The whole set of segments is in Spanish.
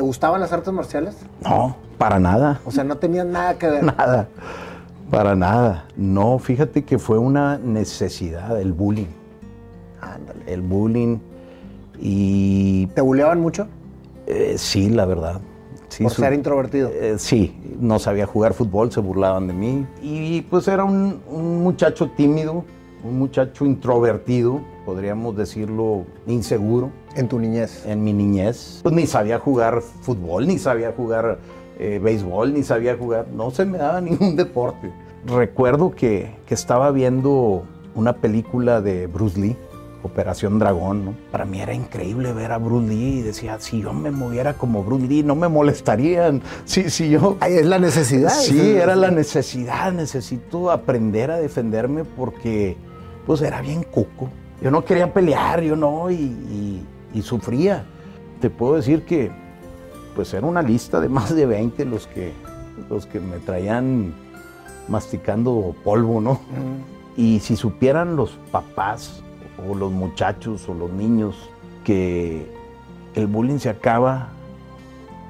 ¿Te gustaban las artes marciales? No, para nada. O sea, no tenían nada que ver. Nada, para nada. No, fíjate que fue una necesidad, el bullying. Ándale. El bullying y ¿Te buleaban mucho? eh, sí, la verdad. Sí, por su- ser introvertido. Eh, sí, no sabía jugar fútbol, se burlaban de mí. Y pues era un, un muchacho tímido, un muchacho introvertido, podríamos decirlo, inseguro En tu niñez. en mi niñez. Pues ni sabía jugar fútbol, ni sabía jugar eh, béisbol, ni sabía jugar, no se me daba ningún deporte. Recuerdo que, que estaba viendo una película de Bruce Lee, Operación Dragón, ¿no? Para mí era increíble ver a Bruce Lee y decía, si yo me moviera como Bruce Lee, no me molestarían. Si, si yo... Ay, es la necesidad. Sí, era la necesidad, necesito aprender a defenderme porque pues era bien cuco. Yo no quería pelear, yo no, y, y- y sufría. Te puedo decir que pues era una lista de más de 20 los que, los que me traían masticando polvo, ¿no? Mm. Y si supieran los papás o los muchachos o los niños que el bullying se acaba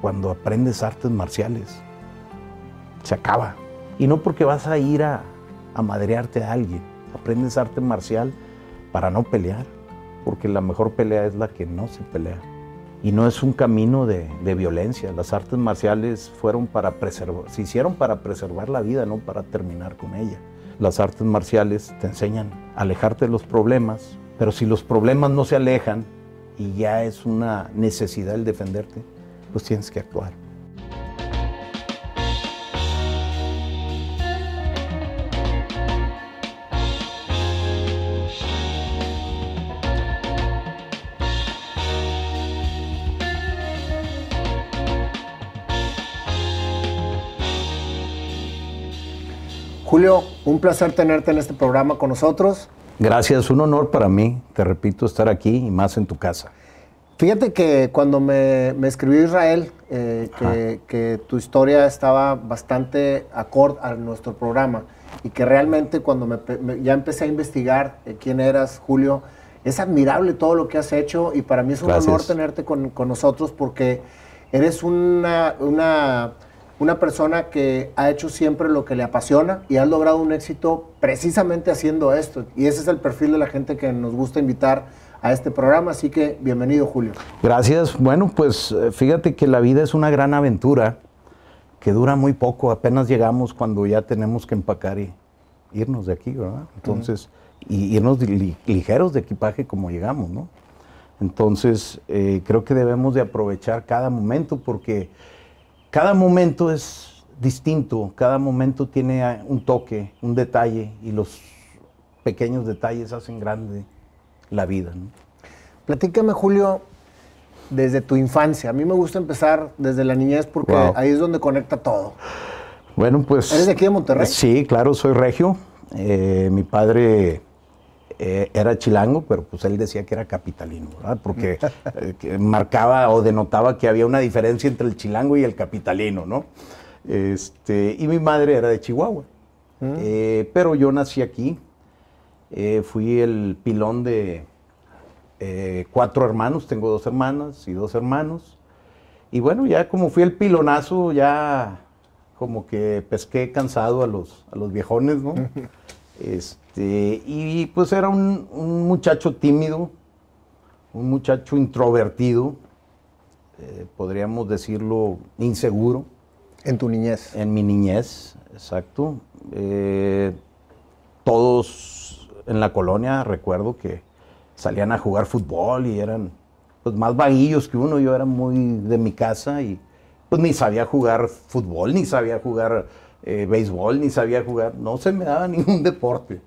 cuando aprendes artes marciales. Se acaba. Y no porque vas a ir a, a madrearte a alguien. Aprendes arte marcial para no pelear. Porque la mejor pelea es la que no se pelea. Y no es un camino de, de violencia. Las artes marciales fueron para se hicieron para preservar la vida, no para terminar con ella. Las artes marciales te enseñan a alejarte de los problemas, pero si los problemas no se alejan y ya es una necesidad el defenderte, pues tienes que actuar. Julio, un placer tenerte en este programa con nosotros. Gracias, un honor para mí, te repito, estar aquí y más en tu casa. Fíjate que cuando me, me escribió Israel, eh, que, que tu historia estaba bastante acorde a nuestro programa y que realmente cuando me, pe- me- ya empecé a investigar eh, quién eras, Julio, es admirable todo lo que has hecho y para mí es un Gracias. honor tenerte con, con nosotros porque eres una, una, una persona que ha hecho siempre lo que le apasiona y has logrado un éxito precisamente haciendo esto. Y ese es el perfil de la gente que nos gusta invitar a este programa. Así que bienvenido, Julio. Gracias. Bueno, pues eh, fíjate que la vida es una gran aventura que dura muy poco. Apenas llegamos cuando ya tenemos que empacar y irnos de aquí, ¿verdad? Entonces, y irnos de li- ligeros de equipaje como llegamos, ¿no? Entonces, eh, creo que debemos de aprovechar cada momento porque cada momento es distinto, cada momento tiene un toque, un detalle y los pequeños detalles hacen grande la vida, ¿no? Platícame, Julio, desde tu infancia. A mí me gusta empezar desde la niñez porque Wow. ahí es donde conecta todo. Bueno, pues... ¿Eres de aquí de Monterrey? Sí, claro, soy regio. Eh, mi padre eh, era chilango, pero pues él decía que era capitalino, ¿verdad? Porque eh, marcaba o denotaba que había una diferencia entre el chilango y el capitalino, ¿no? Este, y mi madre era de Chihuahua. Eh, pero yo nací aquí. Eh, fui el pilón de cuatro hermanos, tengo dos hermanas y dos hermanos. Y bueno, ya como fui el pilonazo, ya como que pesqué cansado a los, a los viejones, ¿no? Este, y pues era un, un muchacho tímido, un muchacho introvertido, eh, podríamos decirlo inseguro En tu niñez. en mi niñez, exacto. Eh, todos en la colonia, recuerdo que salían a jugar fútbol y eran pues, más vaguillos que uno. Yo era muy de mi casa y pues ni sabía jugar fútbol, ni sabía jugar eh, béisbol, ni sabía jugar, no se me daba ningún deporte.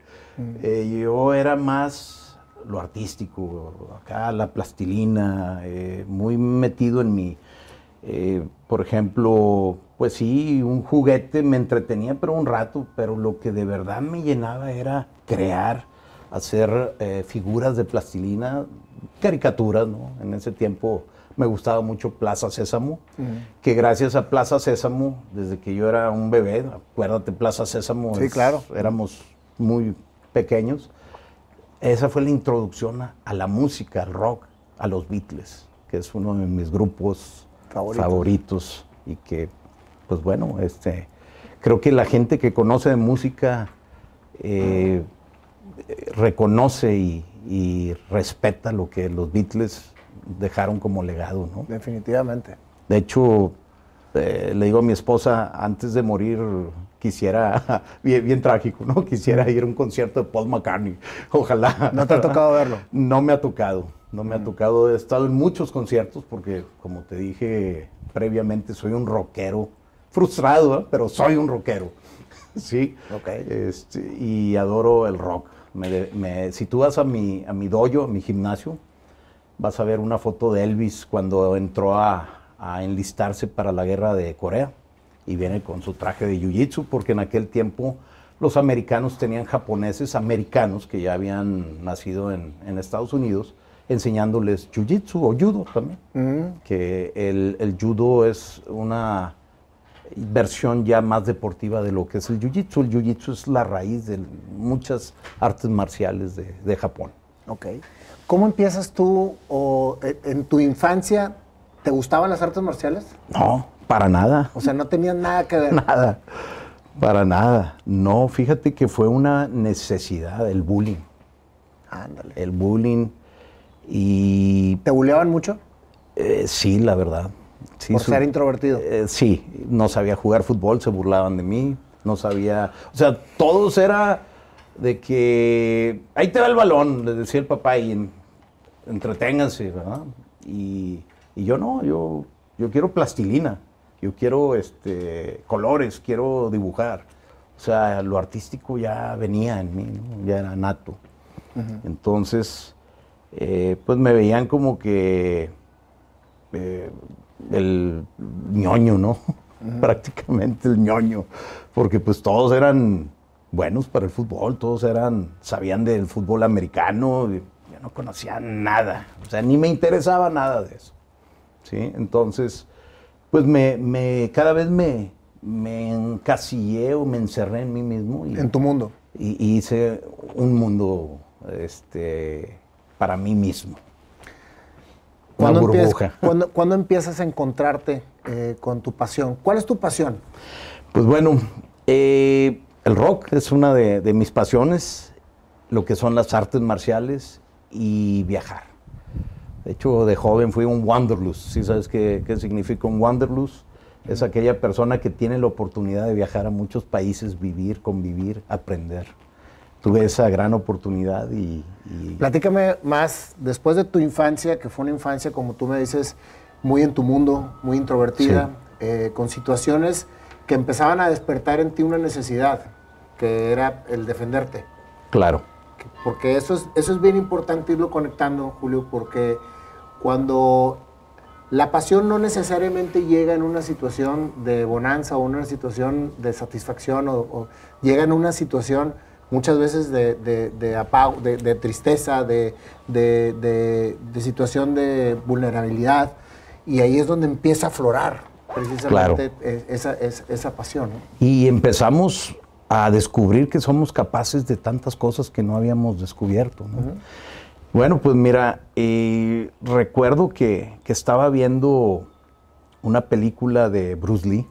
Eh, yo era más lo artístico, acá la plastilina, eh, muy metido en mi, eh, por ejemplo, pues sí, un juguete me entretenía, pero un rato, pero lo que de verdad me llenaba era crear, hacer eh, figuras de plastilina, caricaturas, ¿no? En ese tiempo me gustaba mucho Plaza Sésamo, que gracias a Plaza Sésamo, desde que yo era un bebé, acuérdate, Plaza Sésamo, Sí, claro. éramos muy pequeños, esa fue la introducción a, a la música, al rock, a los Beatles, que es uno de mis grupos favoritos. y que, pues bueno, este, creo que la gente que conoce de música eh, reconoce y, y respeta lo que los Beatles dejaron como legado, ¿no? Definitivamente. De hecho, eh, le digo a mi esposa, antes de morir, quisiera, bien, trágico, ¿no? Quisiera ir a un concierto de Paul McCartney. Ojalá. ¿No te ha tocado verlo? No me ha tocado, no me ha mm. tocado. He estado en muchos conciertos porque, como te dije previamente, soy un rockero. Frustrado, ¿eh? pero soy un rockero. sí. Ok. Este, y adoro el rock. si tú vas a mi, a mi dojo, a mi gimnasio, vas a ver una foto de Elvis cuando entró a, enlistarse para la guerra de Corea y viene con su traje de jiu-jitsu porque en aquel tiempo los americanos tenían japoneses americanos que ya habían nacido en, Estados Unidos enseñándoles jiu-jitsu o judo también. Que el, el, judo es una versión ya más deportiva de lo que es el jiu-jitsu. El jiu-jitsu es la raíz de muchas artes marciales de, de Japón. Ok. ¿Cómo empiezas tú o eh, en tu infancia te gustaban las artes marciales? No, para nada. O sea, no tenían nada que ver. Nada, para nada. No, fíjate que fue una necesidad, el bullying. Ándale. El bullying y... ¿Te bulleaban mucho? Eh, sí, la verdad. Sí, ¿Por ser introvertido? Eh, sí, no sabía jugar fútbol, se burlaban de mí, no sabía... O sea, todos era de que ahí te va el balón, le decía el papá, y entreténganse, ¿verdad? Y, yo no, yo, yo quiero plastilina, yo quiero este, colores, quiero dibujar. O sea, lo artístico ya venía en mí, ya era nato. Entonces, eh, pues me veían como que eh, el ñoño, ¿no? Prácticamente el ñoño, porque pues todos eran buenos para el fútbol, todos eran, sabían del fútbol americano, yo no conocía nada, o sea, ni me interesaba nada de eso. ¿sí? Entonces, pues me, cada vez me, me encasillé o me encerré en mí mismo. Y, en tu mundo. Y, hice un mundo este, para mí mismo. Una burbuja. ¿cuándo, empiezas a encontrarte eh, con tu pasión? ¿Cuál es tu pasión? Pues bueno, eh, el rock es una de, mis pasiones, lo que son las artes marciales y viajar. De hecho, de joven fui un wanderlust. ¿Sí sabes qué, significa un wanderlust? Es aquella persona que tiene la oportunidad de viajar a muchos países, vivir, convivir, aprender. Tuve esa gran oportunidad y, Platícame más, después de tu infancia, que fue una infancia, como tú me dices, muy en tu mundo, muy introvertida, eh, con situaciones que empezaban a despertar en ti una necesidad, que era el defenderte. Claro. Porque eso es, eso es bien importante irlo conectando, Julio, porque cuando la pasión no necesariamente llega en una situación de bonanza o en una situación de satisfacción o, llega en una situación muchas veces de, de, de, de tristeza, de, situación de vulnerabilidad, y ahí es donde empieza a aflorar precisamente esa, esa, pasión. Y empezamos a descubrir que somos capaces de tantas cosas que no habíamos descubierto. Bueno, pues mira, eh, recuerdo que, estaba viendo una película de Bruce Lee,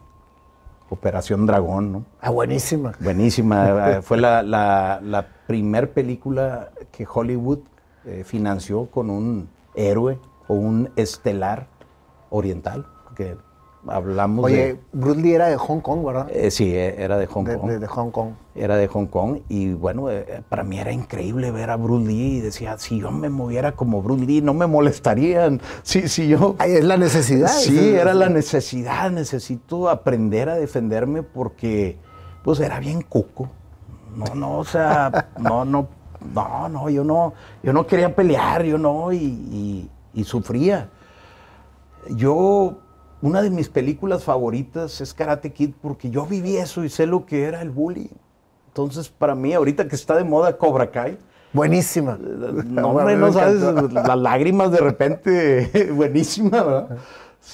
Operación Dragón, ¿no? Ah, buenísima. Buenísima. Fue la, la, primer película que Hollywood eh, financió con un héroe o un estelar oriental, que hablamos Oye, Bruce Lee era de Hong Kong, ¿verdad? Eh, sí, eh, era de Hong Kong. De, Hong Kong. Era de Hong Kong y bueno, eh, para mí era increíble ver a Bruce Lee y decía, si yo me moviera como Bruce Lee, no me molestarían. Sí, sí, yo... Ay, es la necesidad. Sí, era la necesidad. Necesito aprender a defenderme porque pues era bien cuco. No, no, o sea, no, no, no, no, yo no, yo no quería pelear, yo no, y, y sufría. Yo una de mis películas favoritas es Karate Kid porque yo viví eso y sé lo que era el bullying. Entonces, para mí, ahorita que está de moda Cobra Kai. Buenísima. No, hombre, no sabes, las lágrimas de repente, buenísima, ¿verdad?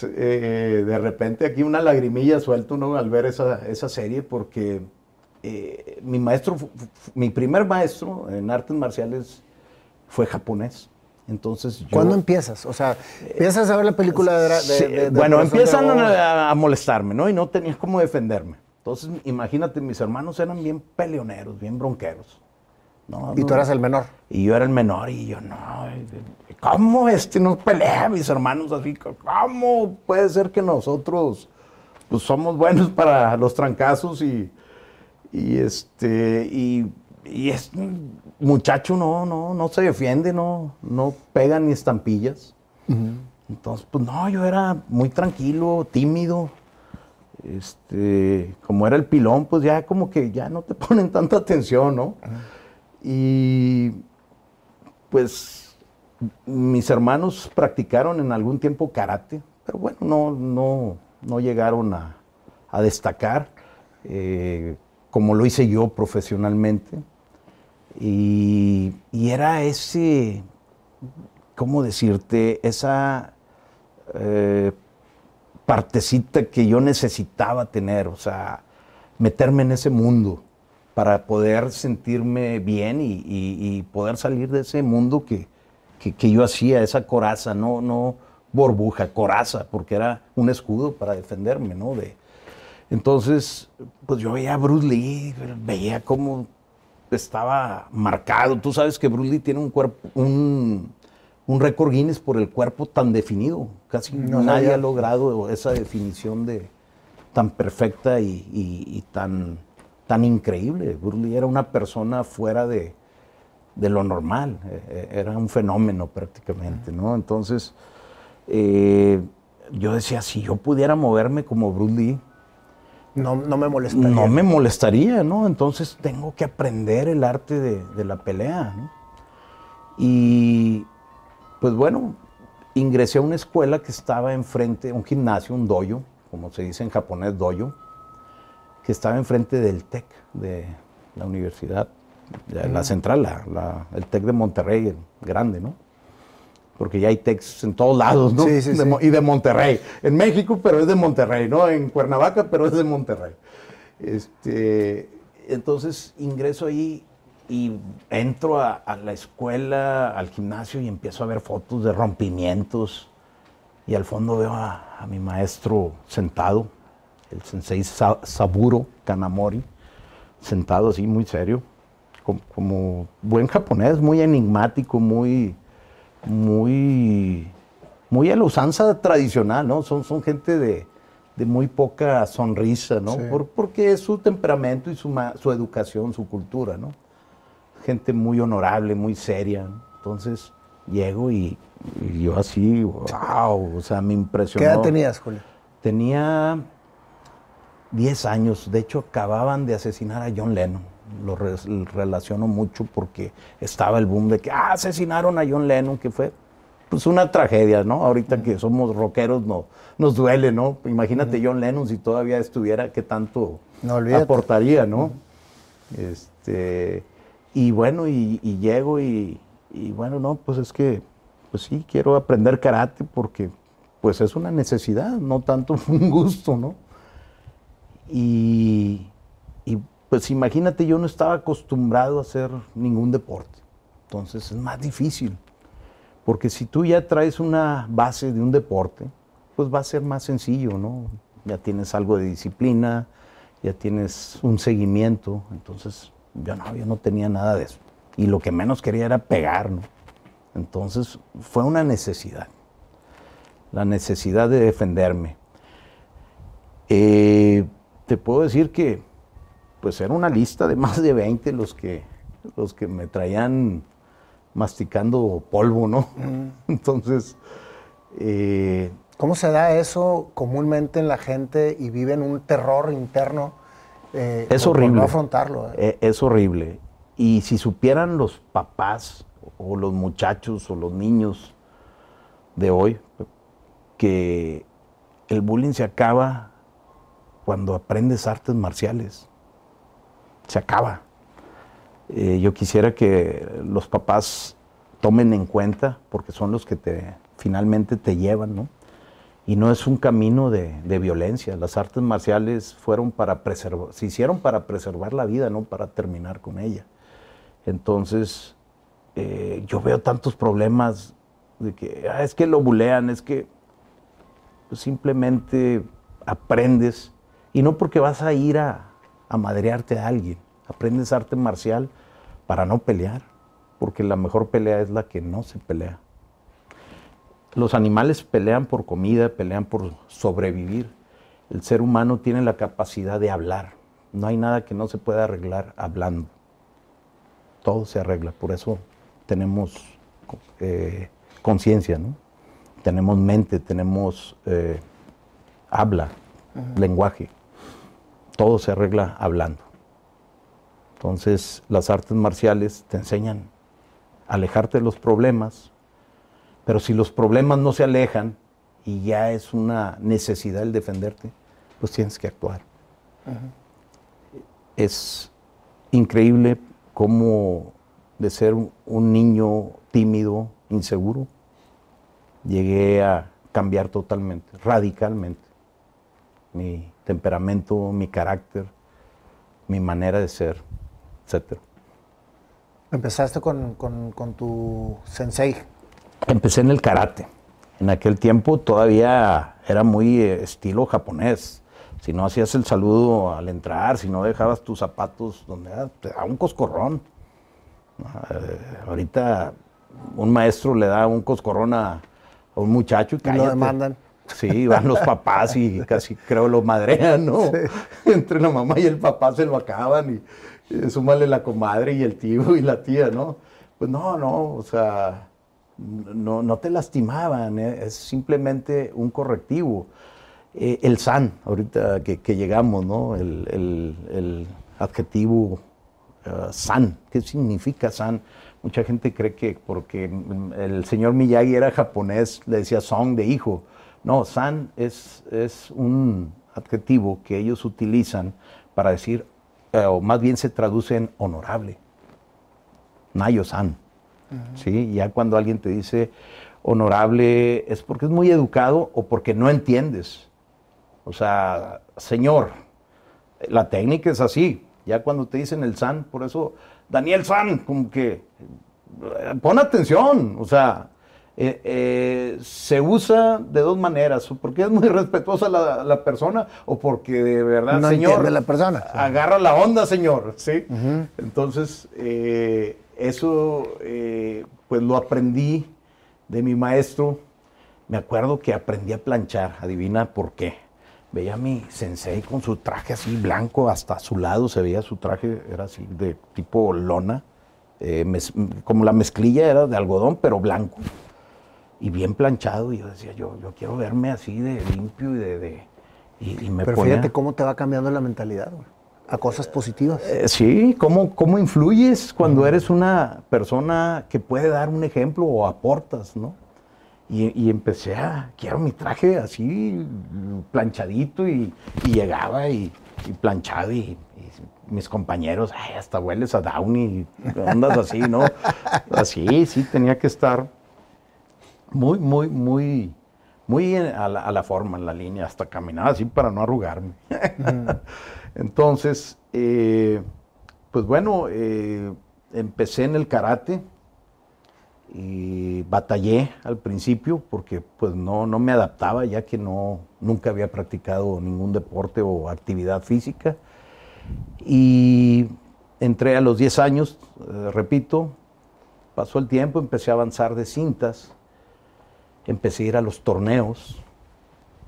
Eh, de repente aquí una lagrimilla suelto uno al ver esa, esa serie porque eh, mi maestro, mi primer maestro en artes marciales fue japonés Entonces yo, ¿Cuándo empiezas? O sea, empiezas a ver la película de... de- Sí, de- de bueno, empiezan a, a molestarme, ¿no? Y no tenías cómo defenderme. Entonces, imagínate, mis hermanos eran bien peleoneros, bien bronqueros. No, Y no. tú eras el menor. Y yo era el menor y yo, no, ¿cómo este no pelea mis hermanos así? ¿Cómo puede ser que nosotros pues somos buenos para los trancazos y, y este, y, y es muchacho no, no, no se defiende, no, no pega ni estampillas. Entonces, pues no, yo era muy tranquilo, tímido. Este, como era el pilón, pues ya como que ya no te ponen tanta atención, ¿no? Y pues mis hermanos practicaron en algún tiempo karate, pero bueno, no, no, no llegaron a, a destacar eh, como lo hice yo profesionalmente. Y, era ese, ¿cómo decirte? Esa eh, partecita que yo necesitaba tener, o sea, meterme en ese mundo para poder sentirme bien y, poder salir de ese mundo que, que- que yo hacía, esa coraza, no, no burbuja, coraza, porque era un escudo para defenderme, ¿no? De, entonces, pues yo veía a Bruce Lee, veía cómo estaba marcado. Tú sabes que Bruce Lee tiene un cuerpo, un, un récord Guinness por el cuerpo tan definido. Casi No nadie sabía. ha logrado esa definición de tan perfecta y, y- y tan, tan increíble. Bruce Lee era una persona fuera de, de lo normal, eh, eh, era un fenómeno prácticamente, ¿no? Entonces, eh, yo decía, si yo pudiera moverme como Bruce Lee, No, no me molestaría. no me molestaría, ¿no? Entonces tengo que aprender el arte de, de la pelea, ¿no? Y pues bueno, ingresé a una escuela que estaba enfrente, un gimnasio, un dojo, como se dice en japonés, dojo, que estaba enfrente del TEC, de la universidad, de la central, la- la- el TEC de Monterrey, el grande, ¿no? Porque ya hay TECs en todos lados, ¿no? Sí, sí, De sí. Y de Monterrey. En México, pero es de Monterrey, ¿no? En Cuernavaca, pero es de Monterrey. Este, entonces ingreso ahí y entro a, a la escuela, al gimnasio y empiezo a ver fotos de rompimientos. Y al fondo veo a, a mi maestro sentado, el sensei Sa- Saburo Kanamori, sentado así muy serio, como, como buen japonés, muy enigmático, muy, muy, muy a la usanza tradicional, ¿no? Son, son gente de, de muy poca sonrisa, ¿no? Sí. Por- porque es su temperamento y su, su educación, su cultura, ¿no? Gente muy honorable, muy seria. ¿no? Entonces llego y, y yo así, wow, o sea, me impresionó. ¿Qué edad tenías, Julio? Tenía 10 años. De hecho, acababan de asesinar a John Lennon. Lo re- relaciono mucho porque estaba el boom de que ah, asesinaron a John Lennon, que fue pues una tragedia, ¿no? Ahorita que somos rockeros no, nos duele, ¿no? Imagínate John Lennon si todavía estuviera, qué tanto No, aportaría, ¿no? Este, y bueno, y, y llego y, y bueno, no, pues es que, pues sí, quiero aprender karate porque pues es una necesidad, no tanto un gusto, ¿no? Y, pues imagínate, yo no estaba acostumbrado a hacer ningún deporte, entonces es más difícil, porque si tú ya traes una base de un deporte, pues va a ser más sencillo, ¿no? Ya tienes algo de disciplina, ya tienes un seguimiento, entonces yo no, yo no tenía nada de eso. Y lo que menos quería era pegar, ¿no? Entonces fue una necesidad, la necesidad de defenderme. Eh, te puedo decir que pues era una lista de más de 20 los que, los que me traían masticando polvo, ¿no? Entonces, eh, ¿Cómo se da eso comúnmente en la gente y viven un terror interno? eh, Es horrible. no afrontarlo. eh? Eh, es horrible. Y si supieran los papás o los muchachos o los niños de hoy que el bullying se acaba cuando aprendes artes marciales. Se acaba. Eh, yo quisiera que los papás tomen en cuenta, porque son los que te, finalmente te llevan, ¿no? Y no es un camino de, de violencia. Las artes marciales fueron para preservar, se hicieron para preservar la vida, no para terminar con ella. Entonces, eh, yo veo tantos problemas de que ah, es que lo bulean, es que simplemente aprendes, y no porque vas a ir a, a madrearte a alguien, aprendes arte marcial para no pelear, porque la mejor pelea es la que no se pelea. Los animales pelean por comida, pelean por sobrevivir. El ser humano tiene la capacidad de hablar. No hay nada que no se pueda arreglar hablando. Todo se arregla, por eso tenemos eh, conciencia, ¿no? Tenemos mente, tenemos eh, habla, lenguaje. Todo se arregla hablando. Entonces, las artes marciales te enseñan a alejarte de los problemas, pero si los problemas no se alejan y ya es una necesidad el defenderte, pues tienes que actuar. Es increíble cómo de ser un niño tímido, inseguro, llegué a cambiar totalmente, radicalmente. Mi temperamento, mi carácter, mi manera de ser, etc. Empezaste con, tu sensei. Empecé en el karate. En aquel tiempo todavía era muy eh, estilo japonés. Si no hacías el saludo al entrar, si no dejabas tus zapatos donde te da un coscorrón. Eh, ahorita un maestro le da un coscorrón a, un muchacho y, lo demandan. Sí, van los papás y casi creo lo madrean, ¿no? Entre la mamá y el papá se lo acaban y, y súmale la comadre y el tío y la tía, ¿no? Pues no, no, o sea, no, no te lastimaban, ¿eh? es simplemente un correctivo. Eh, el san, ahorita que, llegamos, ¿no? El, adjetivo uh, san, ¿qué significa san? Mucha gente cree que porque el señor Miyagi era japonés, le decía son de hijo. No, san es, es un adjetivo que ellos utilizan para decir, eh, o más bien se traduce en honorable. Nayo-san. ¿Sí? Ya cuando alguien te dice honorable es porque es muy educado o porque no entiendes. O sea, señor, la técnica es así. Ya cuando te dicen el san, por eso Daniel San, como que pon atención, o sea, eh, eh, se usa de dos maneras, porque es muy respetuosa la, persona o porque de verdad, señor, la persona. agarra la onda, señor, ¿sí? Entonces, eh, eso pues lo aprendí de mi maestro. Me acuerdo que aprendí a planchar, adivina por qué. Veía a mi sensei con su traje así blanco, hasta a su lado se veía su traje, era así de tipo lona, como la mezclilla era de algodón, pero blanco. Y bien planchado, y yo decía, yo, yo quiero verme así de limpio y de... y, me pero fíjate cómo te va cambiando la mentalidad, a cosas positivas. Eh, sí, cómo, cómo influyes cuando eres una persona que puede dar un ejemplo o aportas, ¿no? Y, empecé a, quiero mi traje así, planchadito, y, llegaba y, planchado, y, mis compañeros, ay, hasta hueles a Downey, andas así, ¿no? Así, sí, tenía que estar muy, muy, muy, muy a la, forma, en la línea, hasta caminar así para no arrugarme. Entonces, eh, pues bueno, eh, empecé en el karate y batallé al principio porque pues no, no me adaptaba ya que no, nunca había practicado ningún deporte o actividad física. Y entré a los 10 años, eh, repito, pasó el tiempo, empecé a avanzar de cintas, empecé a ir a los torneos,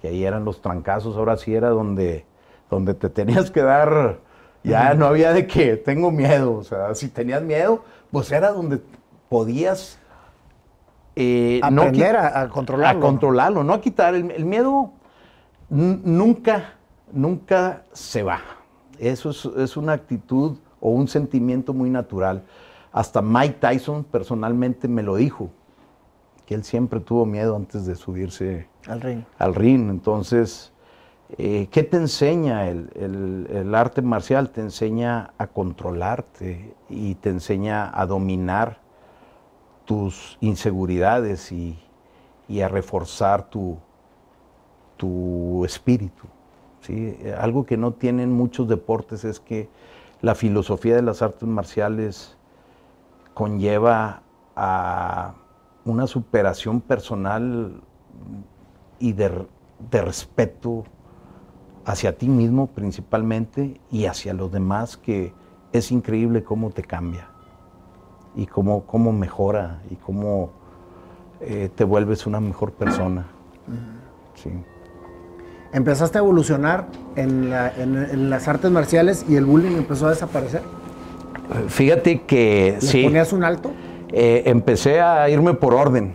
que ahí eran los trancazos, ahora sí era donde, donde te tenías que dar, ya no había de que tengo miedo, o sea, si tenías miedo, pues era donde podías eh, Aprender a, controlarlo. A controlarlo, no a quitar. El, miedo nunca, nunca se va. Eso es, una actitud o un sentimiento muy natural. Hasta Mike Tyson personalmente me lo dijo, que él siempre tuvo miedo antes de subirse al ring. Al ring. Entonces, eh, ¿qué te enseña el, el, arte marcial? Te enseña a controlarte y te enseña a dominar tus inseguridades y, a reforzar tu, tu espíritu. ¿sí? Algo que no tienen muchos deportes es que la filosofía de las artes marciales conlleva a una superación personal y de, de respeto hacia ti mismo principalmente y hacia los demás que es increíble cómo te cambia y cómo, cómo mejora y cómo eh, te vuelves una mejor persona. Sí. Empezaste a evolucionar en, las artes marciales y el bullying empezó a desaparecer. Fíjate que ¿Le sí. ¿Ponías un alto? Eh, empecé a irme por orden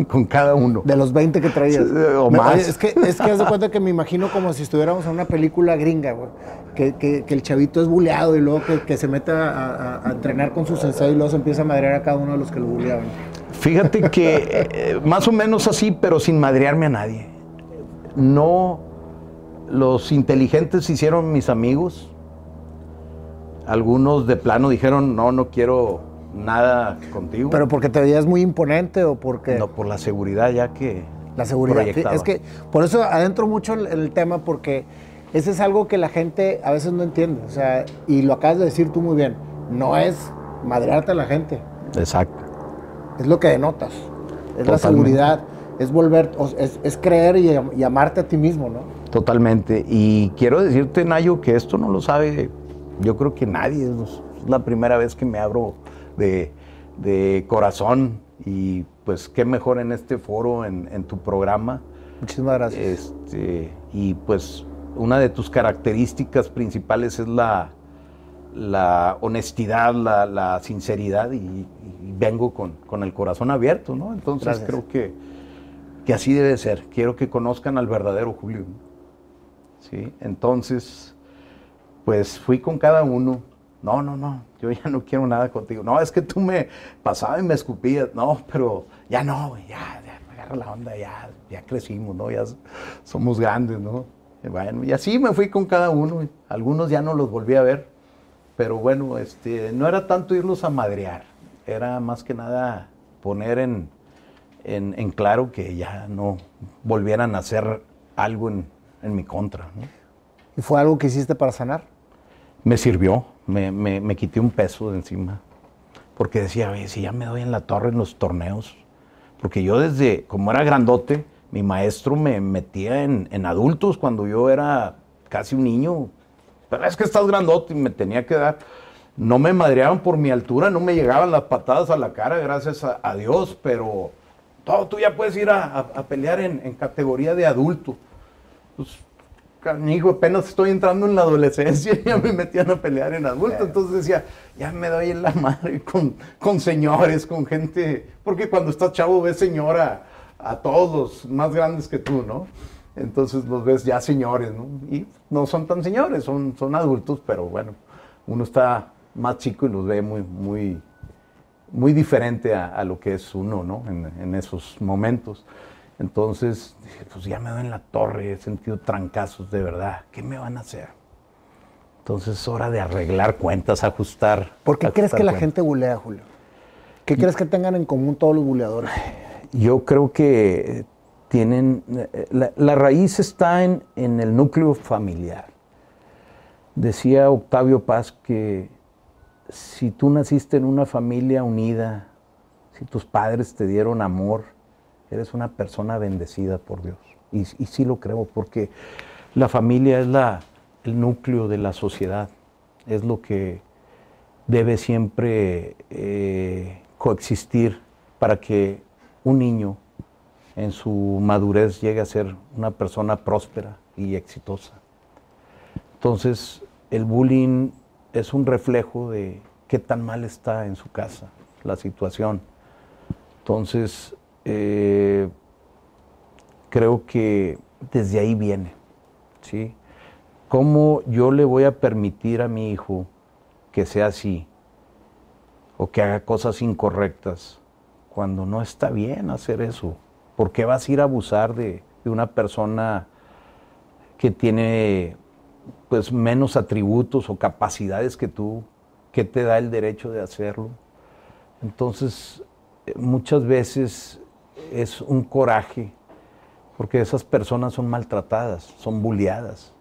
con cada uno. De los 20 que traías. o más. es que, es que haz de cuenta que me imagino como si estuviéramos en una película gringa, güey. Que, el chavito es buleado y luego que, se mete a, entrenar con su sensei y luego se empieza a madrear a cada uno de los que lo buleaban. Fíjate que eh, más o menos así, pero sin madrearme a nadie. No, los inteligentes hicieron mis amigos. Algunos de plano dijeron, no, no quiero nada contigo. ¿Pero porque te veías muy imponente o porque...? No, por la seguridad ya que La seguridad. Es que por eso adentro mucho el, el, tema porque ese es algo que la gente a veces no entiende. O sea, y lo acabas de decir tú muy bien. No es madrearte a la gente. Exacto. Es lo que denotas. Es la seguridad. Es volver, es, creer y, amarte a ti mismo, ¿no? Totalmente. Y quiero decirte, Nayo, que esto no lo sabe, yo creo que nadie. Es la primera vez que me abro de, corazón y pues qué mejor en este foro, en, tu programa. Muchísimas gracias. Este, y pues una de tus características principales es la, la honestidad, la, sinceridad y, vengo con, el corazón abierto, ¿no? Entonces creo que, que, así debe ser. Quiero que conozcan al verdadero Julio. ¿sí? Entonces, pues fui con cada uno no, no, no, yo ya no quiero nada contigo. No, es que tú me pasabas y me escupías. No, pero ya no, ya, ya, agarra la onda, ya, ya crecimos, ¿no? Ya somos grandes, ¿no? Bueno, y así me fui con cada uno. Algunos ya no los volví a ver, pero bueno, este, no era tanto irlos a madrear, era más que nada poner en, en, claro que ya no volvieran a hacer algo en, en mi contra. ¿no? ¿Y fue algo que hiciste para sanar? Me sirvió, me, quité un peso de encima. Porque decía, oye, si ya me doy en la torre en los torneos. Porque yo desde, como era grandote, mi maestro me metía en, adultos cuando yo era casi un niño. Pero es que estás grandote y me tenía que dar. No me madreaban por mi altura, no me llegaban las patadas a la cara, gracias a, Dios, pero todo, tú ya puedes ir a, pelear en, en, categoría de adulto. Pues canijo, apenas estoy entrando en la adolescencia y ya me metían a pelear en adulto. Entonces decía, ya me doy en la madre con, con señores, con gente, porque cuando estás chavo ves señora a todos los más grandes que tú, ¿no? Entonces los ves ya señores, ¿no? Y no son tan señores, son, son adultos, pero bueno, uno está más chico y los ve muy, muy, muy diferente a, lo que es uno, ¿no? En, en esos momentos. Entonces dije, pues ya me doy en la torre, he sentido trancazos de verdad. ¿Qué me van a hacer? Entonces es hora de arreglar cuentas, ajustar. ¿Por qué crees que la gente bulea, Julio? ¿Qué crees que tengan en común todos los buleadores? Yo creo que tienen. La, raíz está en, en el núcleo familiar. Decía Octavio Paz que si tú naciste en una familia unida, si tus padres te dieron amor, eres una persona bendecida por Dios. Y, sí lo creo, porque la familia es la, el núcleo de la sociedad, es lo que debe siempre eh, coexistir para que un niño en su madurez llegue a ser una persona próspera y exitosa. Entonces, el bullying es un reflejo de qué tan mal está en su casa la situación. Entonces, eh, creo que desde ahí viene, ¿sí? ¿Cómo yo le voy a permitir a mi hijo que sea así o que haga cosas incorrectas cuando no está bien hacer eso? ¿Por qué vas a ir a abusar de, una persona que tiene pues menos atributos o capacidades que tú? ¿Qué te da el derecho de hacerlo? Entonces, eh, muchas veces es un coraje, porque esas personas son maltratadas, son bulliadas,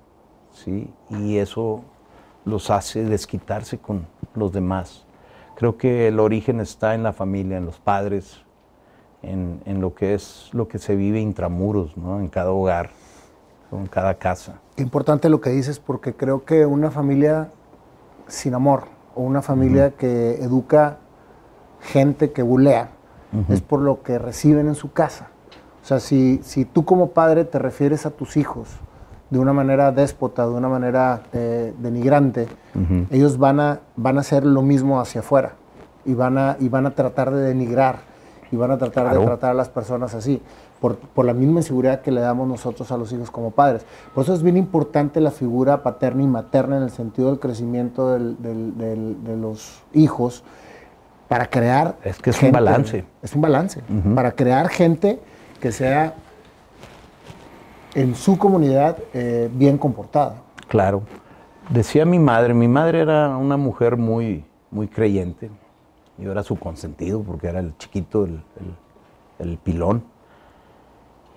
¿sí? Y eso los hace desquitarse con los demás. Creo que el origen está en la familia, en los padres, en, en, lo que es lo que se vive intramuros, ¿no? En cada hogar, en cada casa. Importante lo que dices porque creo que una familia sin amor o una familia que educa gente que bulea es por lo que reciben en su casa. O sea, si, si tú como padre te refieres a tus hijos de una manera déspota, de una manera eh, denigrante, ellos van a, van a hacer lo mismo hacia afuera y van a, y van a tratar de denigrar y van a tratar de tratar a las personas así, por, por, la misma inseguridad que le damos nosotros a los hijos como padres. Por eso es bien importante la figura paterna y materna en el sentido del crecimiento del, del, de los hijos para crear... Es que es un balance. Es un balance, para crear gente que sea en su comunidad eh, bien comportada. Claro. Decía mi madre, mi madre era una mujer muy, muy creyente. Yo era su consentido porque era el chiquito, el, pilón.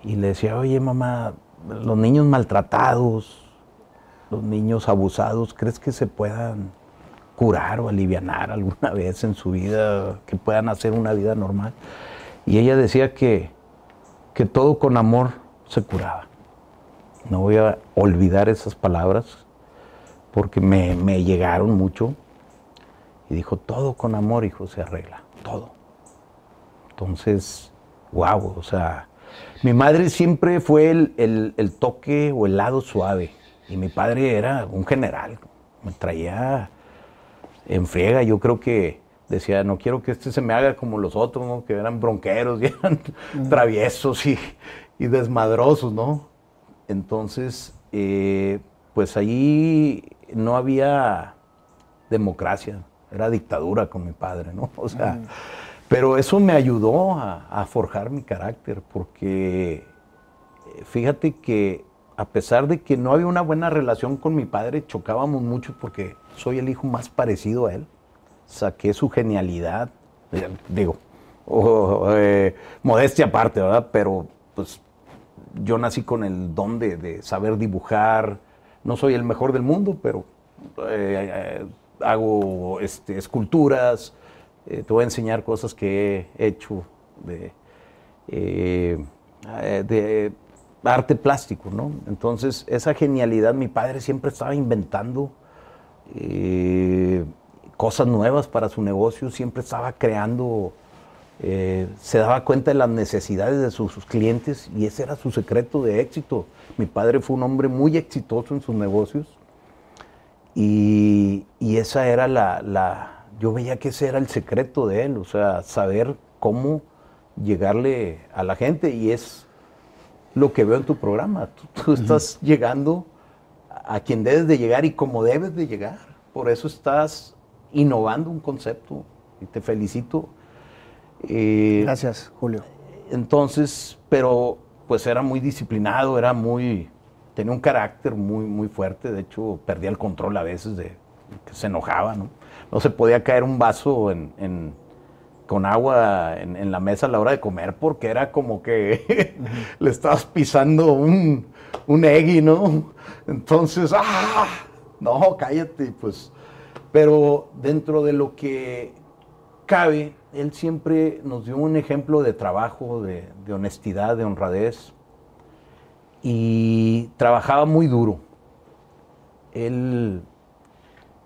Y le decía, oye mamá, los niños maltratados, los niños abusados, ¿crees que se puedan curar o aliviar alguna vez en su vida, que puedan hacer una vida normal? Y ella decía que, que todo con amor se curaba. No voy a olvidar esas palabras porque me, me llegaron mucho y dijo, todo con amor, hijo, se arregla, todo. Entonces, wow, o sea, mi madre siempre fue el, toque o el lado suave. Y mi padre era un general, me traía en friega. Yo creo que decía, no quiero que este se me haga como los otros, que eran bronqueros y eran traviesos y, desmadrosos, ¿no? Entonces, eh, pues allí no había democracia era dictadura con mi padre, ¿no? O sea, pero eso me ayudó a, forjar mi carácter, porque eh, fíjate que a pesar de que no había una buena relación con mi padre, chocábamos mucho porque soy el hijo más parecido a él. Saqué su genialidad, eh, digo, eh, modestia aparte, ¿verdad? Pero pues yo nací con el don de, saber dibujar. No soy el mejor del mundo, pero hago este, esculturas, eh, te voy a enseñar cosas que he hecho de, eh, de arte plástico, ¿no? Entonces, esa genialidad, mi padre siempre estaba inventando eh, cosas nuevas para su negocio, siempre estaba creando, se daba cuenta de las necesidades de sus, sus, clientes y ese era su secreto de éxito. Mi padre fue un hombre muy exitoso en sus negocios y, esa era la, yo veía que ese era el secreto de él, o sea, saber cómo llegarle a la gente y es lo que veo en tu programa. Tú, estás llegando a quien debes de llegar y como debes de llegar. Por eso estás innovando un concepto y te felicito. Eh, Gracias, Julio. Entonces, pero pues era muy disciplinado, era muy, tenía un carácter muy, muy fuerte, de hecho perdía el control a veces de que se enojaba, ¿no? No se podía caer un vaso en, con agua en, la mesa a la hora de comer porque era como que le estabas pisando un, un eggy, ¿no? Entonces, ¡ah! No, cállate, pues. Pero dentro de lo que cabe, él siempre nos dio un ejemplo de trabajo, de, de honestidad, de honradez y trabajaba muy duro. Él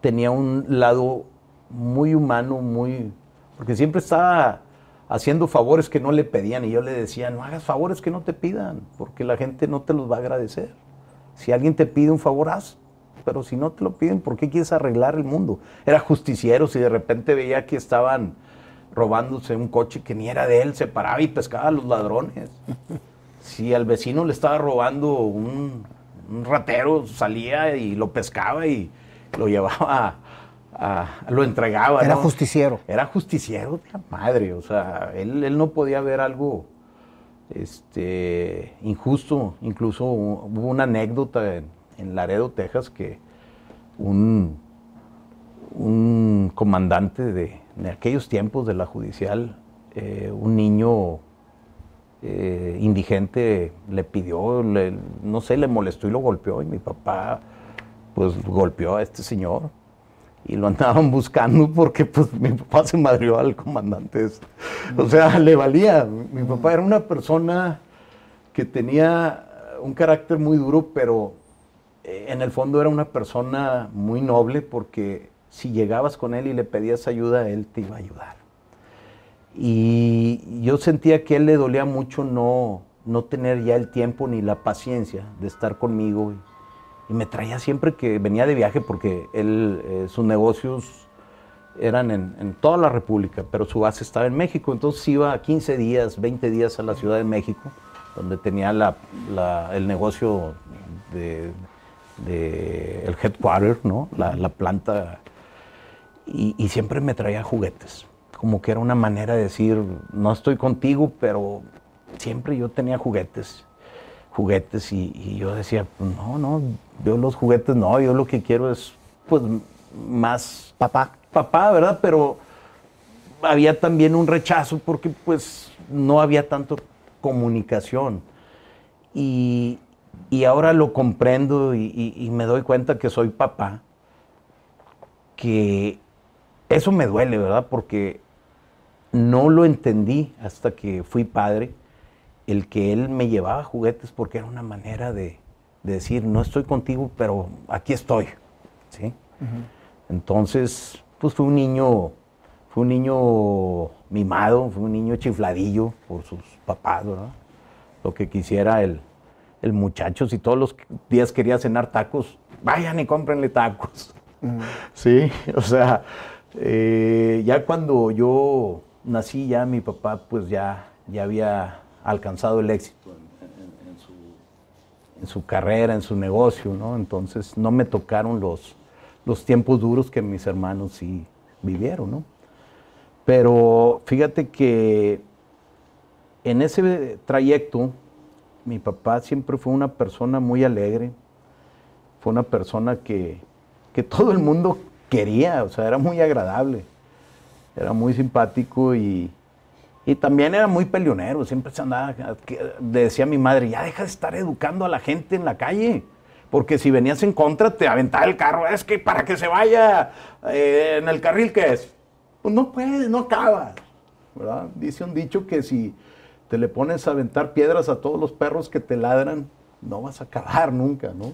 tenía un lado muy humano, muy... porque siempre estaba haciendo favores que no le pedían y yo le decía, no hagas favores que no te pidan, porque la gente no te los va a agradecer. Si alguien te pide un favor, haz, pero si no te lo piden, ¿por qué quieres arreglar el mundo? Era justiciero, si de repente veía que estaban robándose un coche que ni era de él, se paraba y pescaba a los ladrones. si al vecino le estaba robando un, ratero, salía y lo pescaba y lo llevaba lo entregaba. Era justiciero. Era justiciero de la madre, o sea, él, no podía ver algo este, injusto. Incluso hubo una anécdota en, Laredo, Texas, que un, un comandante de, aquellos tiempos de la judicial, eh, un niño eh, indigente le pidió, no sé, le molestó y lo golpeó. Y mi papá, pues, golpeó a este señor. Y lo andaban buscando porque pues mi papá se madrió al comandante. este. O sea, le valía. Mi papá era una persona que tenía un carácter muy duro, pero eh, en el fondo era una persona muy noble porque si llegabas con él y le pedías ayuda, él te iba a ayudar. Y yo sentía que a él le dolía mucho no, no tener ya el tiempo ni la paciencia de estar conmigo. Y, me traía siempre que venía de viaje porque él, eh, sus negocios eran en, en toda la República, pero su base estaba en México. Entonces iba 15 días, 20 días a la Ciudad de México, donde tenía la- la- el negocio de, de el headquarter, ¿no? la, la planta y, y siempre me traía juguetes. Como que era una manera de decir, no estoy contigo, pero siempre yo tenía juguetes. Juguetes y, y yo decía, "Pues no, no, yo los juguetes no, yo lo que quiero es pues más Papá. papá, ¿verdad? Pero había también un rechazo porque pues no había tanto comunicación. Y, y ahora lo comprendo y, me doy cuenta que soy papá, que eso me duele, ¿verdad? Porque no lo entendí hasta que fui padre, el que él me llevaba juguetes porque era una manera de, de decir, no estoy contigo, pero aquí estoy, ¿sí? Entonces, pues fue un niño, fue un niño mimado, fue un niño chifladillo por sus papás, ¿verdad? Lo que quisiera el, el muchacho, si todos los días quería cenar tacos, vayan y cómprenle tacos. Sí, o sea, eh, ya cuando yo nací, ya mi papá pues ya, ya había alcanzado el éxito en su carrera, en su negocio, ¿no? Entonces no me tocaron los, los tiempos duros que mis hermanos sí vivieron, ¿no? Pero fíjate que en ese trayecto, mi papá siempre fue una persona muy alegre, fue una persona que, que todo el mundo quería, o sea, era muy agradable, era muy simpático y, y también era muy peleonero, siempre se andaba, decía mi madre, ya deja de estar educando a la gente en la calle, porque si venías en contra te aventaba el carro, es que para que se vaya eh, en el carril que es, pues no puedes, no acabas, ¿verdad? Dice un dicho que si te le pones a aventar piedras a todos los perros que te ladran, no vas a acabar nunca, ¿no?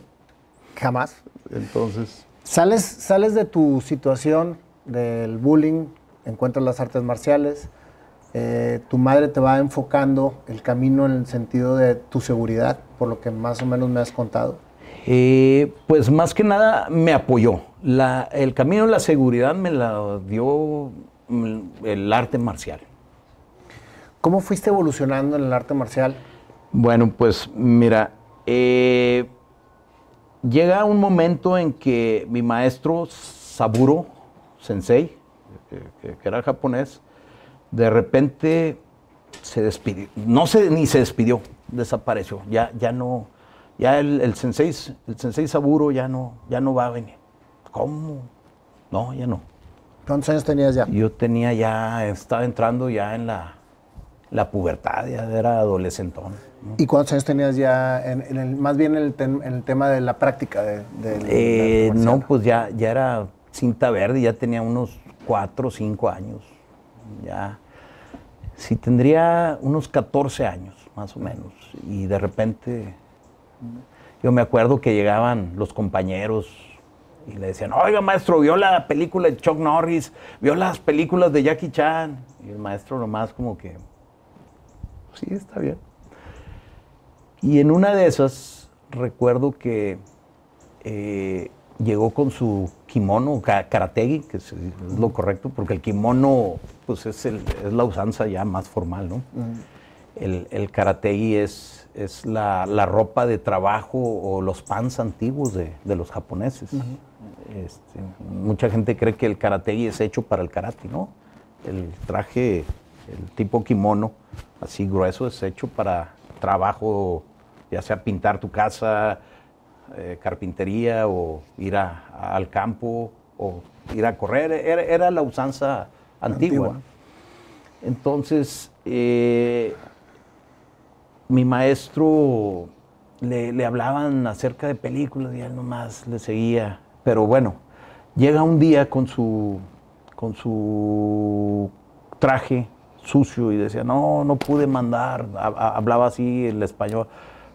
Jamás. Entonces, Sales, sales de tu situación del bullying, encuentras las artes marciales, eh, tu madre te va enfocando el camino en el sentido de tu seguridad, por lo que más o menos me has contado. Eh, pues más que nada me apoyó. La- el camino de la seguridad me la dio mm, el arte marcial. ¿Cómo fuiste evolucionando en el arte marcial? Bueno, pues mira, eh, llega un momento en que mi maestro Saburo Sensei, que era japonés, de repente se despidió, no se, ni se despidió, desapareció, ya, ya no, ya el, el sensei, el sensei Saburo ya no, ya no va a venir. ¿Cómo? No, ya no. ¿Cuántos años tenías ya? Yo tenía ya, estaba entrando ya en la, la pubertad, ya era adolescentón. ¿no? ¿Y cuántos años tenías ya, en, en el, más bien en el, tem- en el tema de la práctica? De, del Eh, no, pues ya, ya era cinta verde, ya tenía unos cuatro o cinco años. Ya, sí, tendría unos 14 años, más o menos. Y de repente, yo me acuerdo que llegaban los compañeros y le decían, oiga maestro, vio la película de Chuck Norris, vio las películas de Jackie Chan. Y el maestro nomás como que, sí, está bien. Y en una de esas, recuerdo que eh, llegó con su kimono, ka- karategi, que es, lo correcto, porque el kimono pues es, el- es la usanza ya más formal, ¿no? El, el karategi es, es la, la ropa de trabajo o los pants antiguos de, de los japoneses. Este, mucha gente cree que el karategi es hecho para el karate, ¿no? El traje, el tipo kimono, así grueso, es hecho para trabajo, ya sea pintar tu casa, eh, carpintería o ir a- a- al campo o ir a correr. Era, era la usanza antigua. Antigua. Entonces, eh, mi maestro le, le hablaban acerca de películas y él nomás le seguía. Pero bueno, llega un día con su, con su traje sucio y decía, no, no pude mandar, hablaba así el español,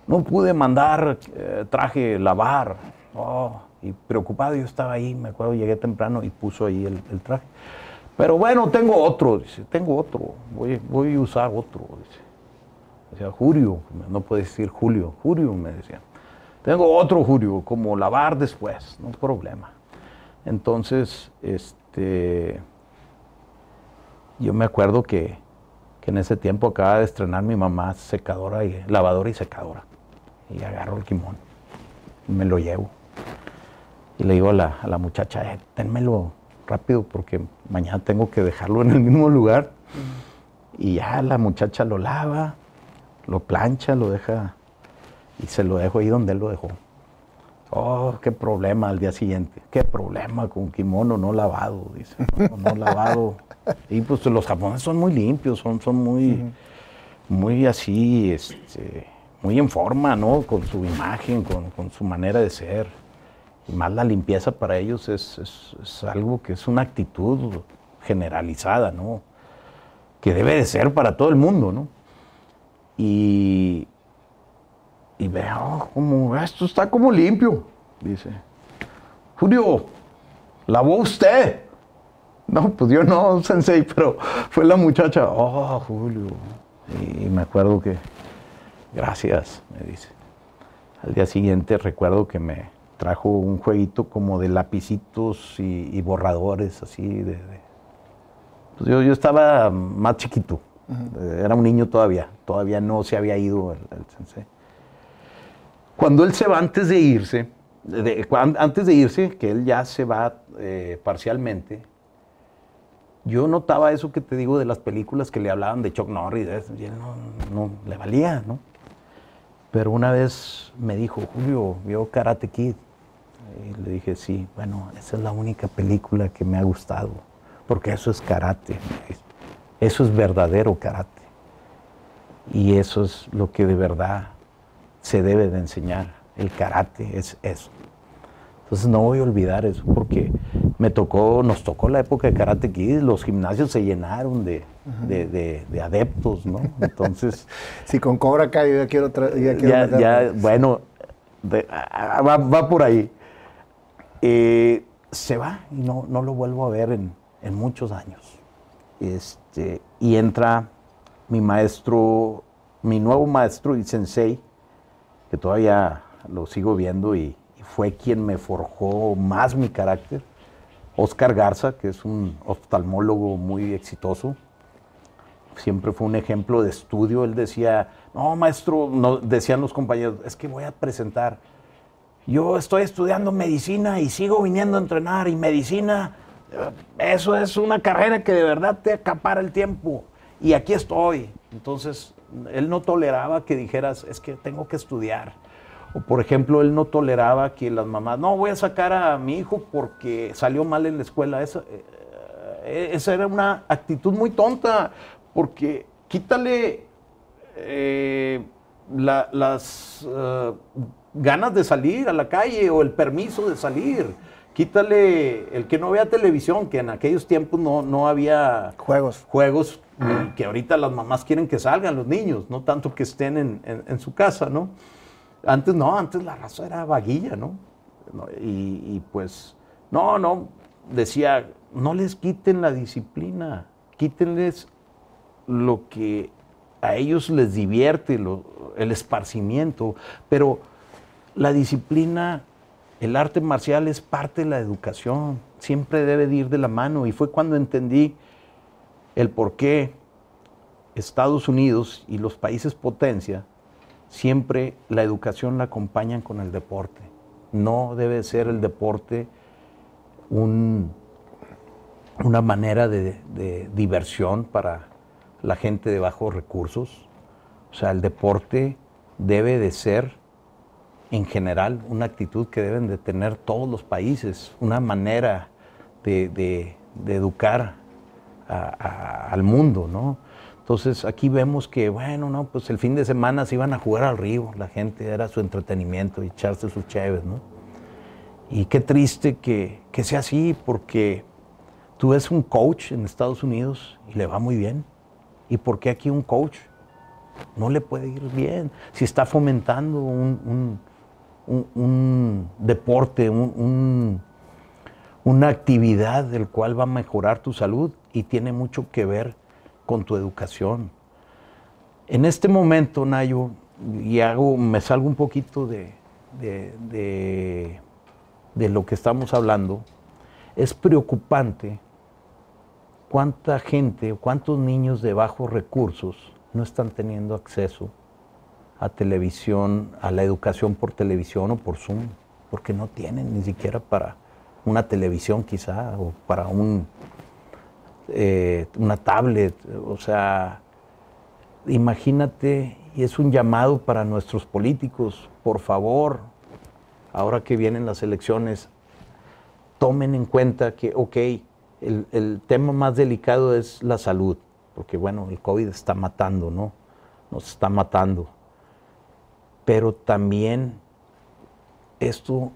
no pude mandar eh, traje lavar. Oh, y preocupado yo estaba ahí, me acuerdo, llegué temprano y puso ahí el, traje. Pero bueno, tengo otro, dice, tengo otro, voy, voy a usar otro, dice. Decía, Julio, no puede decir Julio, Julio me decía. Tengo otro Julio, como lavar después, no problema. Entonces, este, yo me acuerdo que, que, en ese tiempo acaba de estrenar mi mamá secadora y lavadora y secadora. Y agarro el quimón, y me lo llevo. Y le digo a la, a la muchacha, eh, ténmelo rápido porque mañana tengo que dejarlo en el mismo lugar. Y ya la muchacha lo lava, lo plancha, lo deja y se lo dejo ahí donde él lo dejó. Oh, qué problema al día siguiente. Qué problema con kimono no lavado, dice. No, lavado. Y pues los japoneses son muy limpios, son, son muy, muy así, este, muy en forma, ¿no? Con su imagen, con, con su manera de ser y más la limpieza para ellos es, es, algo que es una actitud generalizada, ¿no? Que debe de ser para todo el mundo, ¿no? Y, y veo como, esto está como limpio, dice. Julio, ¿lavó usted? No, pues yo no, sensei, pero fue la muchacha, oh, Julio. Y me acuerdo que, gracias, me dice. Al día siguiente recuerdo que me, trajo un jueguito como de lapicitos y, borradores, así de... Pues yo, yo, estaba más chiquito, era un niño todavía, todavía no se había ido el, sensei. Cuando él se va antes de irse, antes de irse, que él ya se va eh, parcialmente, yo notaba eso que te digo de las películas que le hablaban de Chuck Norris, y él no, no le valía, ¿no? Pero una vez me dijo, Julio, vio Karate Kid. Y le dije, sí, bueno, esa es la única película que me ha gustado, porque eso es karate, eso es verdadero karate. Y eso es lo que de verdad se debe de enseñar, el karate es eso. Entonces no voy a olvidar eso, porque me tocó, nos tocó la época de Karate Kid, los gimnasios se llenaron de, adeptos, ¿no? Entonces... si con Cobra Kai ya quiero... Ya, quiero ya, bueno, va, por ahí. Eh, se va y no, no, lo vuelvo a ver en, muchos años. Este, y entra mi maestro, mi nuevo maestro y sensei, que todavía lo sigo viendo y, fue quien me forjó más mi carácter, Oscar Garza, que es un oftalmólogo muy exitoso. Siempre fue un ejemplo de estudio. Él decía, no, maestro, no, decían los compañeros, es que voy a presentar yo estoy estudiando medicina y sigo viniendo a entrenar y medicina, eso es una carrera que de verdad te acapara el tiempo. Y aquí estoy. Entonces, él no toleraba que dijeras, es que tengo que estudiar. O por ejemplo, él no toleraba que las mamás, no, voy a sacar a mi hijo porque salió mal en la escuela. Esa, eh, esa era una actitud muy tonta, porque quítale eh, las uh, ganas de salir a la calle o el permiso de salir. Quítale el que no vea televisión, que en aquellos tiempos no, no había juegos. Juegos que ahorita las mamás quieren que salgan los niños, no tanto que estén en, su casa, ¿no? Antes no, antes la raza era vaguilla, ¿no? Y, y, pues, no, no, decía, no les quiten la disciplina, quítenles lo que a ellos les divierte, el esparcimiento, pero la disciplina, el arte marcial es parte de la educación, siempre debe de ir de la mano. Y fue cuando entendí el por qué Estados Unidos y los países potencia siempre la educación la acompañan con el deporte. No debe ser el deporte una manera de diversión para la gente de bajos recursos. O sea, el deporte debe de ser en general una actitud que deben de tener todos los países, una manera de, educar al mundo, ¿no? Entonces aquí vemos que, bueno, no, pues el fin de semana se iban a jugar al río, la gente era su entretenimiento, echarse sus cheves, ¿no? Y qué triste que, que sea así, porque tú ves un coach en Estados Unidos y le va muy bien. ¿Y por qué aquí un coach no le puede ir bien? Si está fomentando un, deporte, una actividad del cual va a mejorar tu salud y tiene mucho que ver con tu educación. En este momento, Nayo, y hago, me salgo un poquito de, de, de lo que estamos hablando, es preocupante cuánta gente, cuántos niños de bajos recursos no están teniendo acceso a televisión, a la educación por televisión o por Zoom, porque no tienen ni siquiera para una televisión quizá o para un, eh, una tablet. O sea, imagínate, y es un llamado para nuestros políticos, por favor, ahora que vienen las elecciones, tomen en cuenta que, ok, el, tema más delicado es la salud, porque bueno, el COVID está matando, ¿no? Nos está matando. Pero también esto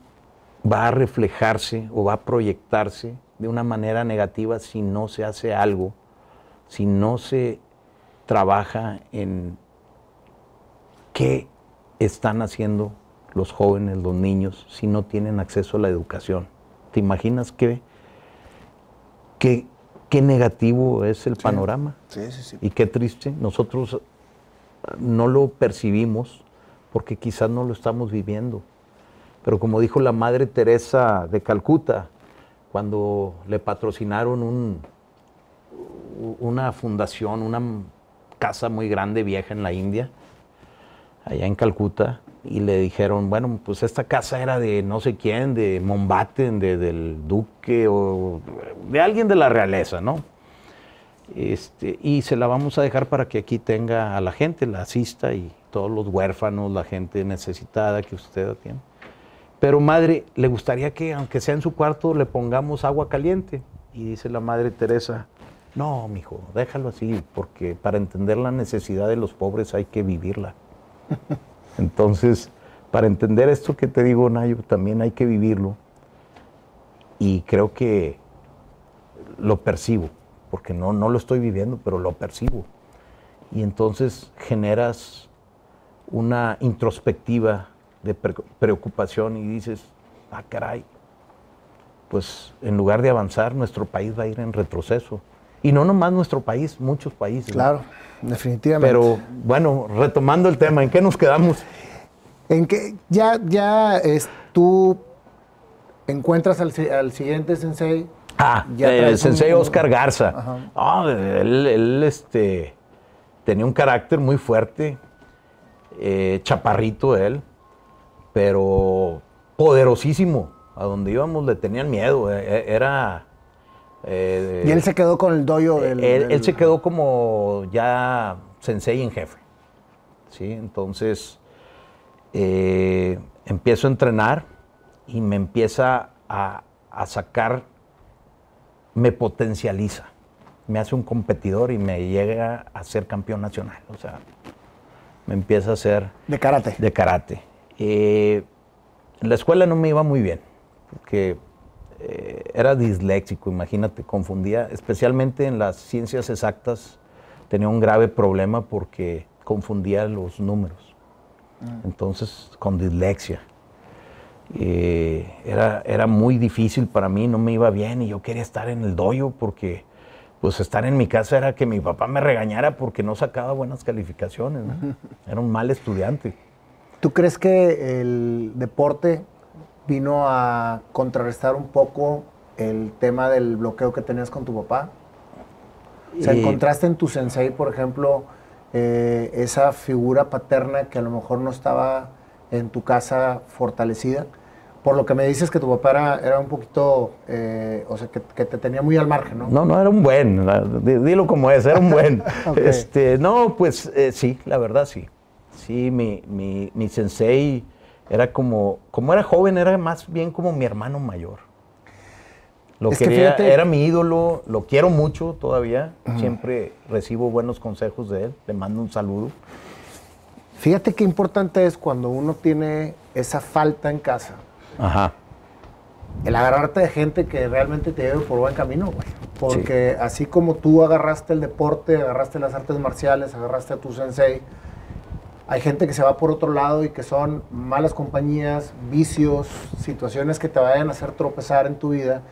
va a reflejarse o va a proyectarse de una manera negativa si no se hace algo, si no se trabaja en qué están haciendo los jóvenes, los niños, si no tienen acceso a la educación. ¿Te imaginas qué, qué, qué negativo es el panorama? Sí, sí, sí. Y qué triste. Nosotros no lo percibimos porque quizás no lo estamos viviendo. Pero como dijo la Madre Teresa de Calcuta, cuando le patrocinaron un, una fundación, una casa muy grande, vieja en la India, allá en Calcuta, y le dijeron, bueno, pues esta casa era de no sé quién, de Mombaten, de, del duque o de alguien de la realeza, ¿no? Este, y se la vamos a dejar para que aquí tenga a la gente, la asista y todos los huérfanos, la gente necesitada que usted tiene. Pero madre, le gustaría que aunque sea en su cuarto le pongamos agua caliente. Y dice la madre Teresa, no, mijo, déjalo así, porque para entender la necesidad de los pobres hay que vivirla. Entonces, para entender esto que te digo, Nayo, también hay que vivirlo. Y creo que lo percibo, porque no, no lo estoy viviendo, pero lo percibo. Y entonces generas una introspectiva de preocupación y dices, ah, caray, pues en lugar de avanzar, nuestro país va a ir en retroceso. Y no nomás nuestro país, muchos países. Claro, definitivamente. Pero bueno, retomando el tema, ¿en qué nos quedamos? En que ya, ya es, tú encuentras al, siguiente sensei. Ah, el sensei Oscar Garza. Ah, él, este, tenía un carácter muy fuerte, eh, chaparrito él, pero poderosísimo. A donde íbamos le tenían miedo. E, e, era eh, y él se quedó con el doyo él, se quedó como ya sensei en jefe. ¿sí? Entonces eh, empiezo a entrenar y me empieza a, sacar, me potencializa. Me hace un competidor y me llega a ser campeón nacional. O sea, me empieza a hacer... De karate. De karate. Eh, en la escuela no me iba muy bien, porque eh, era disléxico, imagínate, confundía, especialmente en las ciencias exactas, tenía un grave problema porque confundía los números. Mm. Entonces, con dislexia. Eh, era, era muy difícil para mí, no me iba bien y yo quería estar en el doyo porque pues estar en mi casa era que mi papá me regañara porque no sacaba buenas calificaciones. Era un mal estudiante. ¿Tú crees que el deporte vino a contrarrestar un poco el tema del bloqueo que tenías con tu papá? O sea, ¿encontraste en tu sensei, por ejemplo, eh, esa figura paterna que a lo mejor no estaba en tu casa fortalecida? Por lo que me dices que tu papá era, un poquito, eh, o sea, que, te tenía muy al margen, ¿no? No, no, era un buen, dilo como es, era un buen. este, no, pues eh, sí, la verdad sí. Sí, mi, mi, mi sensei era como, como era joven, era más bien como mi hermano mayor. Lo quería, era mi ídolo, lo quiero mucho todavía, siempre recibo buenos consejos de él, le mando un saludo. Fíjate qué importante es cuando uno tiene esa falta en casa. Ajá. el agarrarte de gente que realmente te lleve por buen camino, güey. Porque así como tú agarraste el deporte, agarraste las artes marciales, agarraste a tu sensei, hay gente que se va por otro lado y que son malas compañías, vicios, situaciones que te vayan a hacer tropezar en tu vida.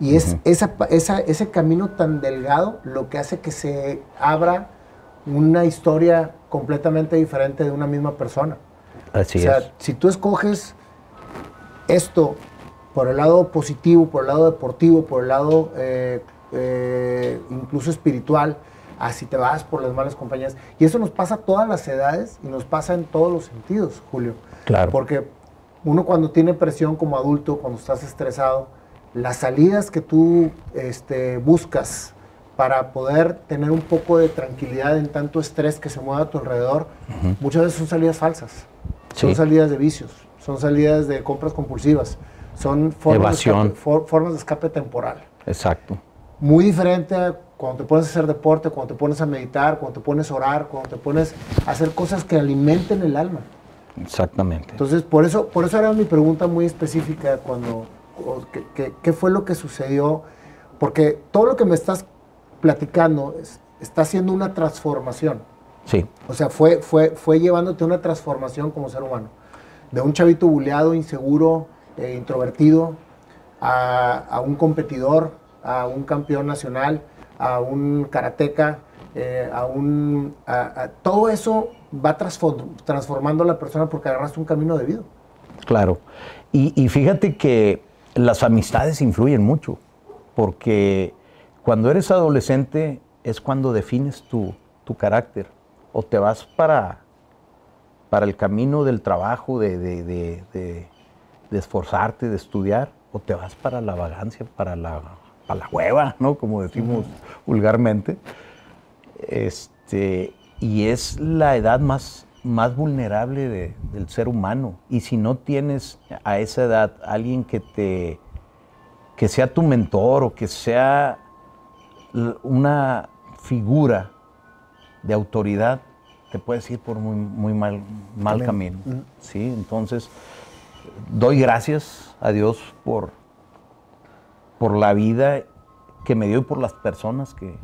Y es esa, ese camino tan delgado lo que hace que se abra una historia completamente diferente de una misma persona. Así o sea, si tú escoges esto por el lado positivo, por el lado deportivo, por el lado eh, eh, incluso espiritual, así te vas por las malas compañías. Y eso nos pasa a todas las edades y nos pasa en todos los sentidos, Julio. Claro. Porque uno cuando tiene presión como adulto, cuando estás estresado, las salidas que tú este, buscas para poder tener un poco de tranquilidad en tanto estrés que se mueve a tu alrededor, muchas veces son salidas falsas. Son salidas de vicios, son salidas de compras compulsivas, son formas, De, escape, formas de escape temporal. Exacto. Muy diferente a cuando te pones a hacer deporte, cuando te pones a meditar, cuando te pones a orar, cuando te pones a hacer cosas que alimenten el alma. Exactamente. Entonces, por eso, por eso era mi pregunta muy específica cuando, ¿qué fue lo que sucedió? Porque todo lo que me estás platicando, está haciendo una transformación. Sí. O sea, fue, fue, fue llevándote una transformación como ser humano. De un chavito buleado, inseguro, eh, introvertido, a, un competidor, a un campeón nacional, a un karateca, eh, a un... todo eso va transformando a la persona porque agarraste un camino de vida. Claro. Y, fíjate que las amistades influyen mucho, porque cuando eres adolescente es cuando defines tu, carácter o te vas para, para el camino del trabajo, de, de, esforzarte, de estudiar, o te vas para la vagancia, para la, para la hueva, ¿no? Como decimos vulgarmente. Este, y es la edad más, más vulnerable del ser humano. Y si no tienes a esa edad alguien que te que sea tu mentor o que sea una figura de autoridad, te puedes ir por muy, muy mal, mal camino. ¿sí? Entonces, doy gracias a Dios por, por la vida que me dio y por las personas que,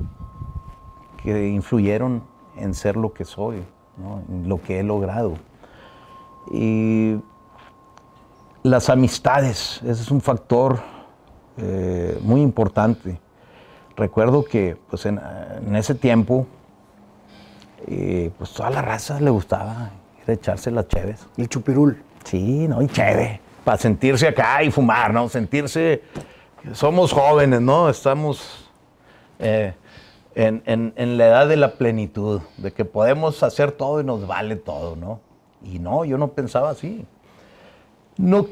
que influyeron en ser lo que soy, en lo que he logrado. Y las amistades, ese es un factor eh, muy importante recuerdo que pues en, ese tiempo, eh, pues toda la raza le gustaba echarse las cheves. El chupirul. Sí, ¿no? Y cheve. Para sentirse acá y fumar, ¿no? Sentirse. Somos jóvenes, ¿no? Estamos eh, en, la edad de la plenitud, de que podemos hacer todo y nos vale todo, ¿no? Y no, yo no pensaba así. No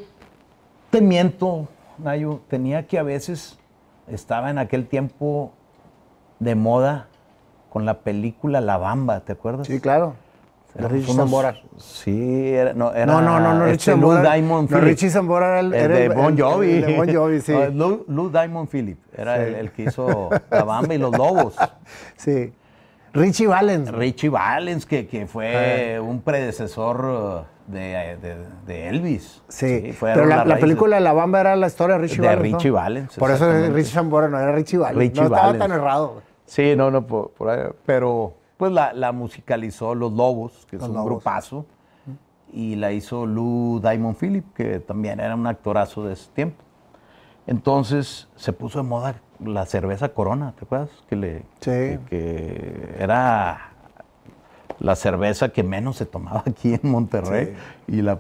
te miento, Nayo, tenía que a veces estaba en aquel tiempo de moda con la película La Bamba, ¿te acuerdas? Sí, claro. Era Richie Zambora. Sí, era, no, era no, no, no, no este Lou Diamond no, Richie Zambora era el, de Bon Jovi. El, de Bon Jovi, sí. Lou, Diamond Philip era el, que hizo La Bamba y Los Lobos. Sí. Richie Valens. Richie Valens, que, que fue ah. un predecesor de, Elvis. Sí, pero la, película de La Bamba era la historia de Richie de Valens. Richie Valens. Por eso es Richie Zambora, no era Richie Valens. no estaba tan errado. Sí, no, no, por, ahí, pero pues la, musicalizó Los Lobos, que es un grupazo, y la hizo Lou Diamond Philip, que también era un actorazo de ese tiempo. Entonces se puso de moda la cerveza Corona, ¿te acuerdas? Que, le, sí. que era la cerveza que menos se tomaba aquí en Monterrey. Y la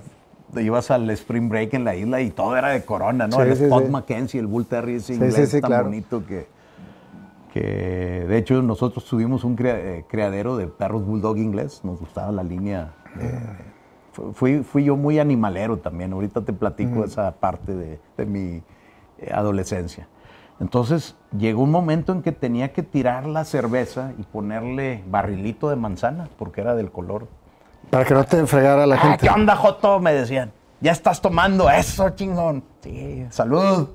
ibas al Spring Break en la isla y todo era de Corona, ¿no? el Spot Mackenzie, el Bull Terry ese inglés tan bonito que, que... De hecho, nosotros tuvimos un eh, criadero de perros Bulldog inglés. Nos gustaba la línea... fui, fui yo muy animalero también. Ahorita te platico esa parte de, de mi eh, adolescencia. Entonces llegó un momento en que tenía que tirar la cerveza y ponerle barrilito de manzana, porque era del color. Para que no te fregara la ah, gente. ¿Qué onda, Joto? Me decían. Ya estás tomando eso, chingón. Sí, salud.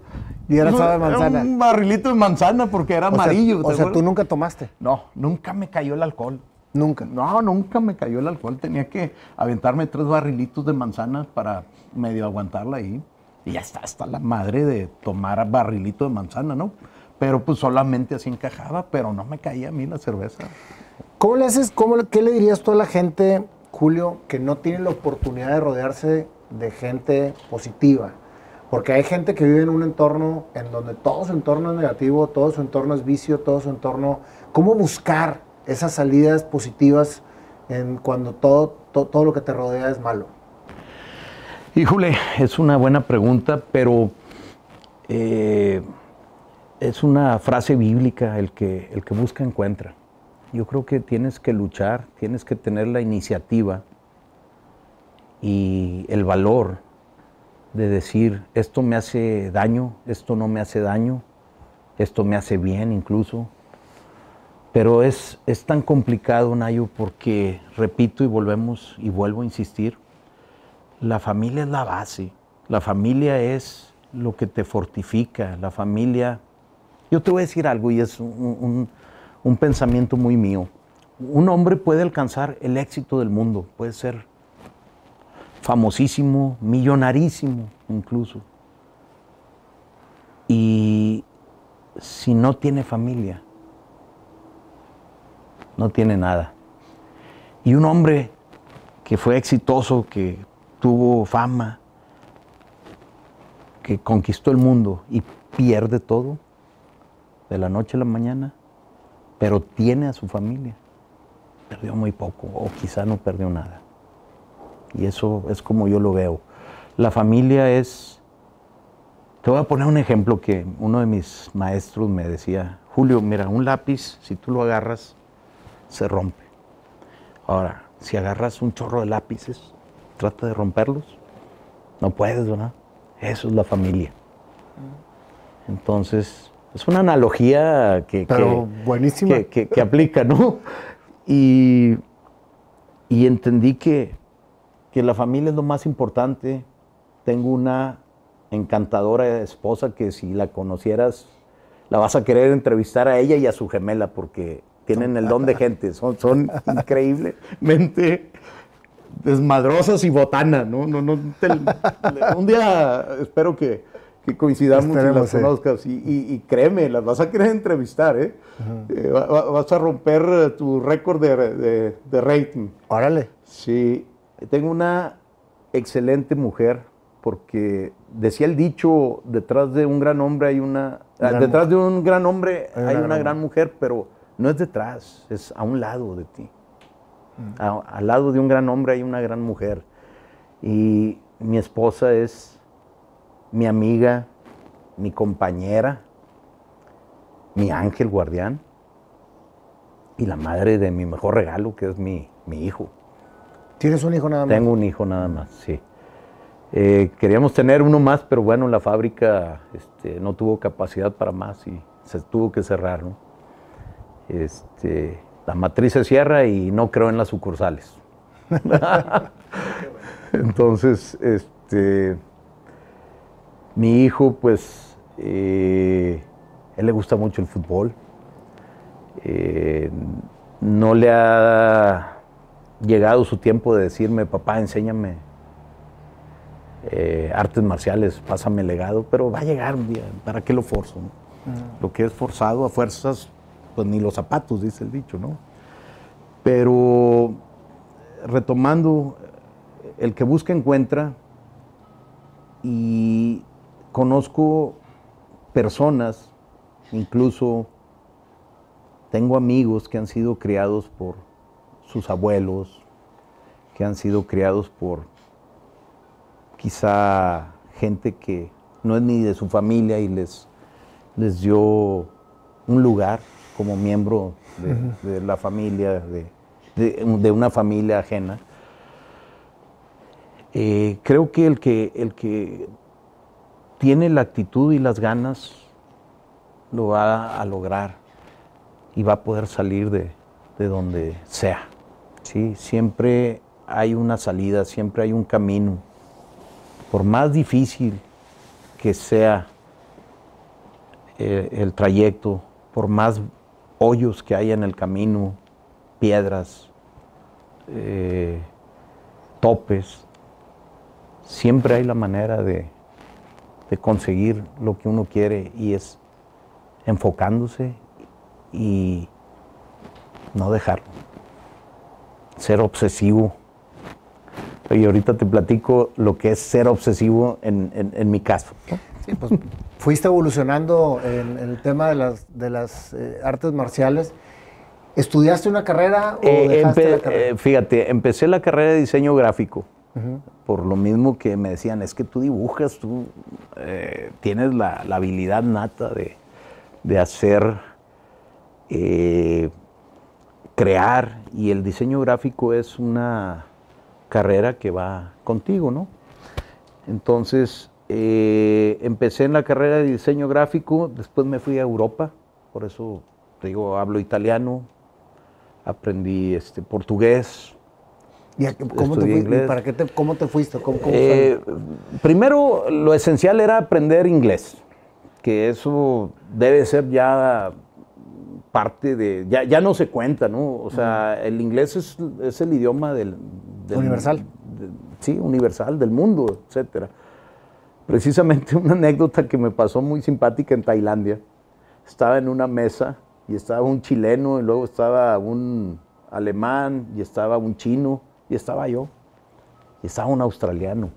Y era de manzana. un barrilito de manzana porque era amarillo. o sea, tú nunca tomaste. No, nunca me cayó el alcohol. Nunca. No, nunca me cayó el alcohol. Tenía que aventarme tres barrilitos de manzana para medio aguantarla ahí. Y ya está, hasta la madre de tomar barrilito de manzana, ¿no? Pero pues solamente así encajaba, pero no me caía a mí la cerveza. ¿Cómo le haces, cómo, qué le dirías tú a la gente, Julio, que no tiene la oportunidad de rodearse de gente positiva? Porque hay gente que vive en un entorno en donde todo su entorno es negativo, todo su entorno es vicio, todo su entorno... ¿Cómo buscar esas salidas positivas en cuando todo, todo, lo que te rodea es malo? Híjole, es una buena pregunta, pero eh, es una frase bíblica, el que, el que busca encuentra. Yo creo que tienes que luchar, tienes que tener la iniciativa y el valor de decir, esto me hace daño, esto no me hace daño, esto me hace bien incluso. Pero es, es tan complicado, Nayo, porque, repito y volvemos y vuelvo a insistir, la familia es la base, la familia es lo que te fortifica, la familia... Yo te voy a decir algo y es un, un pensamiento muy mío. Un hombre puede alcanzar el éxito del mundo, puede ser famosísimo, millonarísimo incluso. Y si no tiene familia, no tiene nada. Y un hombre que fue exitoso, que tuvo fama, que conquistó el mundo y pierde todo de la noche a la mañana, pero tiene a su familia. Perdió muy poco o quizá no perdió nada. Y eso es como yo lo veo. La familia es... Te voy a poner un ejemplo que uno de mis maestros me decía, Julio, mira, un lápiz, si tú lo agarras, se rompe. Ahora, si agarras un chorro de lápices, trata de romperlos, no puedes, ¿verdad? Eso es la familia. Entonces, es una analogía que, que, que, aplica, ¿no? Y, y entendí que que la familia es lo más importante. Tengo una encantadora esposa que si la conocieras, la vas a querer entrevistar a ella y a su gemela porque tienen el don de gente, son, son increíblemente desmadrosas y botanas, ¿no? no, no un día espero que, coincidamos y las conozcas y, créeme, las vas a querer entrevistar, ¿eh? eh vas a romper tu récord de, de rating. Órale. Sí, tengo una excelente mujer porque decía el dicho, detrás de un gran hombre hay una... Ah, detrás de un gran hombre hay, una, gran, mujer, pero no es detrás, es a un lado de ti. Mm. al lado de un gran hombre hay una gran mujer. Y mi esposa es mi amiga, mi compañera, mi ángel guardián y la madre de mi mejor regalo, que es mi hijo. ¿Tienes un hijo nada más? Tengo un hijo nada más, sí. Eh, queríamos tener uno más, pero bueno, la fábrica este, no tuvo capacidad para más y se tuvo que cerrar. ¿no? Este, la matriz se cierra y no creo en las sucursales. Entonces, este, mi hijo, pues, eh, él le gusta mucho el fútbol. Eh, no le ha llegado su tiempo de decirme, papá, enséñame eh, artes marciales, pásame legado, pero va a llegar un día, ¿para qué lo forzo? Lo que es forzado a fuerzas, pues ni los zapatos, dice el dicho, ¿no? Pero retomando, el que busca encuentra y conozco personas, incluso tengo amigos que han sido criados por sus abuelos, que han sido criados por quizá gente que no es ni de su familia y les, les dio un lugar como miembro de, la familia, de, una familia ajena. Eh, creo que el, que el que tiene la actitud y las ganas lo va a lograr y va a poder salir de donde sea. ¿Sí? Siempre hay una salida, siempre hay un camino. Por más difícil que sea eh, el trayecto, por más hoyos que haya en el camino, piedras, eh, topes, siempre hay la manera de, de conseguir lo que uno quiere y es enfocándose y no dejarlo. Ser obsesivo. Y ahorita te platico lo que es ser obsesivo en, mi caso. Sí, pues fuiste evolucionando en, el tema de las, de las eh, artes marciales. ¿Estudiaste una carrera o eh, dejaste la carrera? Eh, fíjate, empecé la carrera de diseño gráfico. Por lo mismo que me decían, es que tú dibujas, tú tienes la, la, habilidad nata de, de hacer crear y el diseño gráfico es una carrera que va contigo, ¿no? Entonces, eh, empecé en la carrera de diseño gráfico, después me fui a Europa, por eso te digo, hablo italiano, aprendí este, portugués. ¿Y cómo, te ¿Para qué te, cómo te fuiste? Eh, primero, lo esencial era aprender inglés, que eso debe ser ya parte de, ya, no se cuenta, ¿no? O sea, el inglés es, el idioma del... universal. sí, universal, del mundo, etcétera. Precisamente una anécdota que me pasó muy simpática en Tailandia. Estaba en una mesa y estaba un chileno y luego estaba un alemán y estaba un chino y estaba yo y estaba un australiano.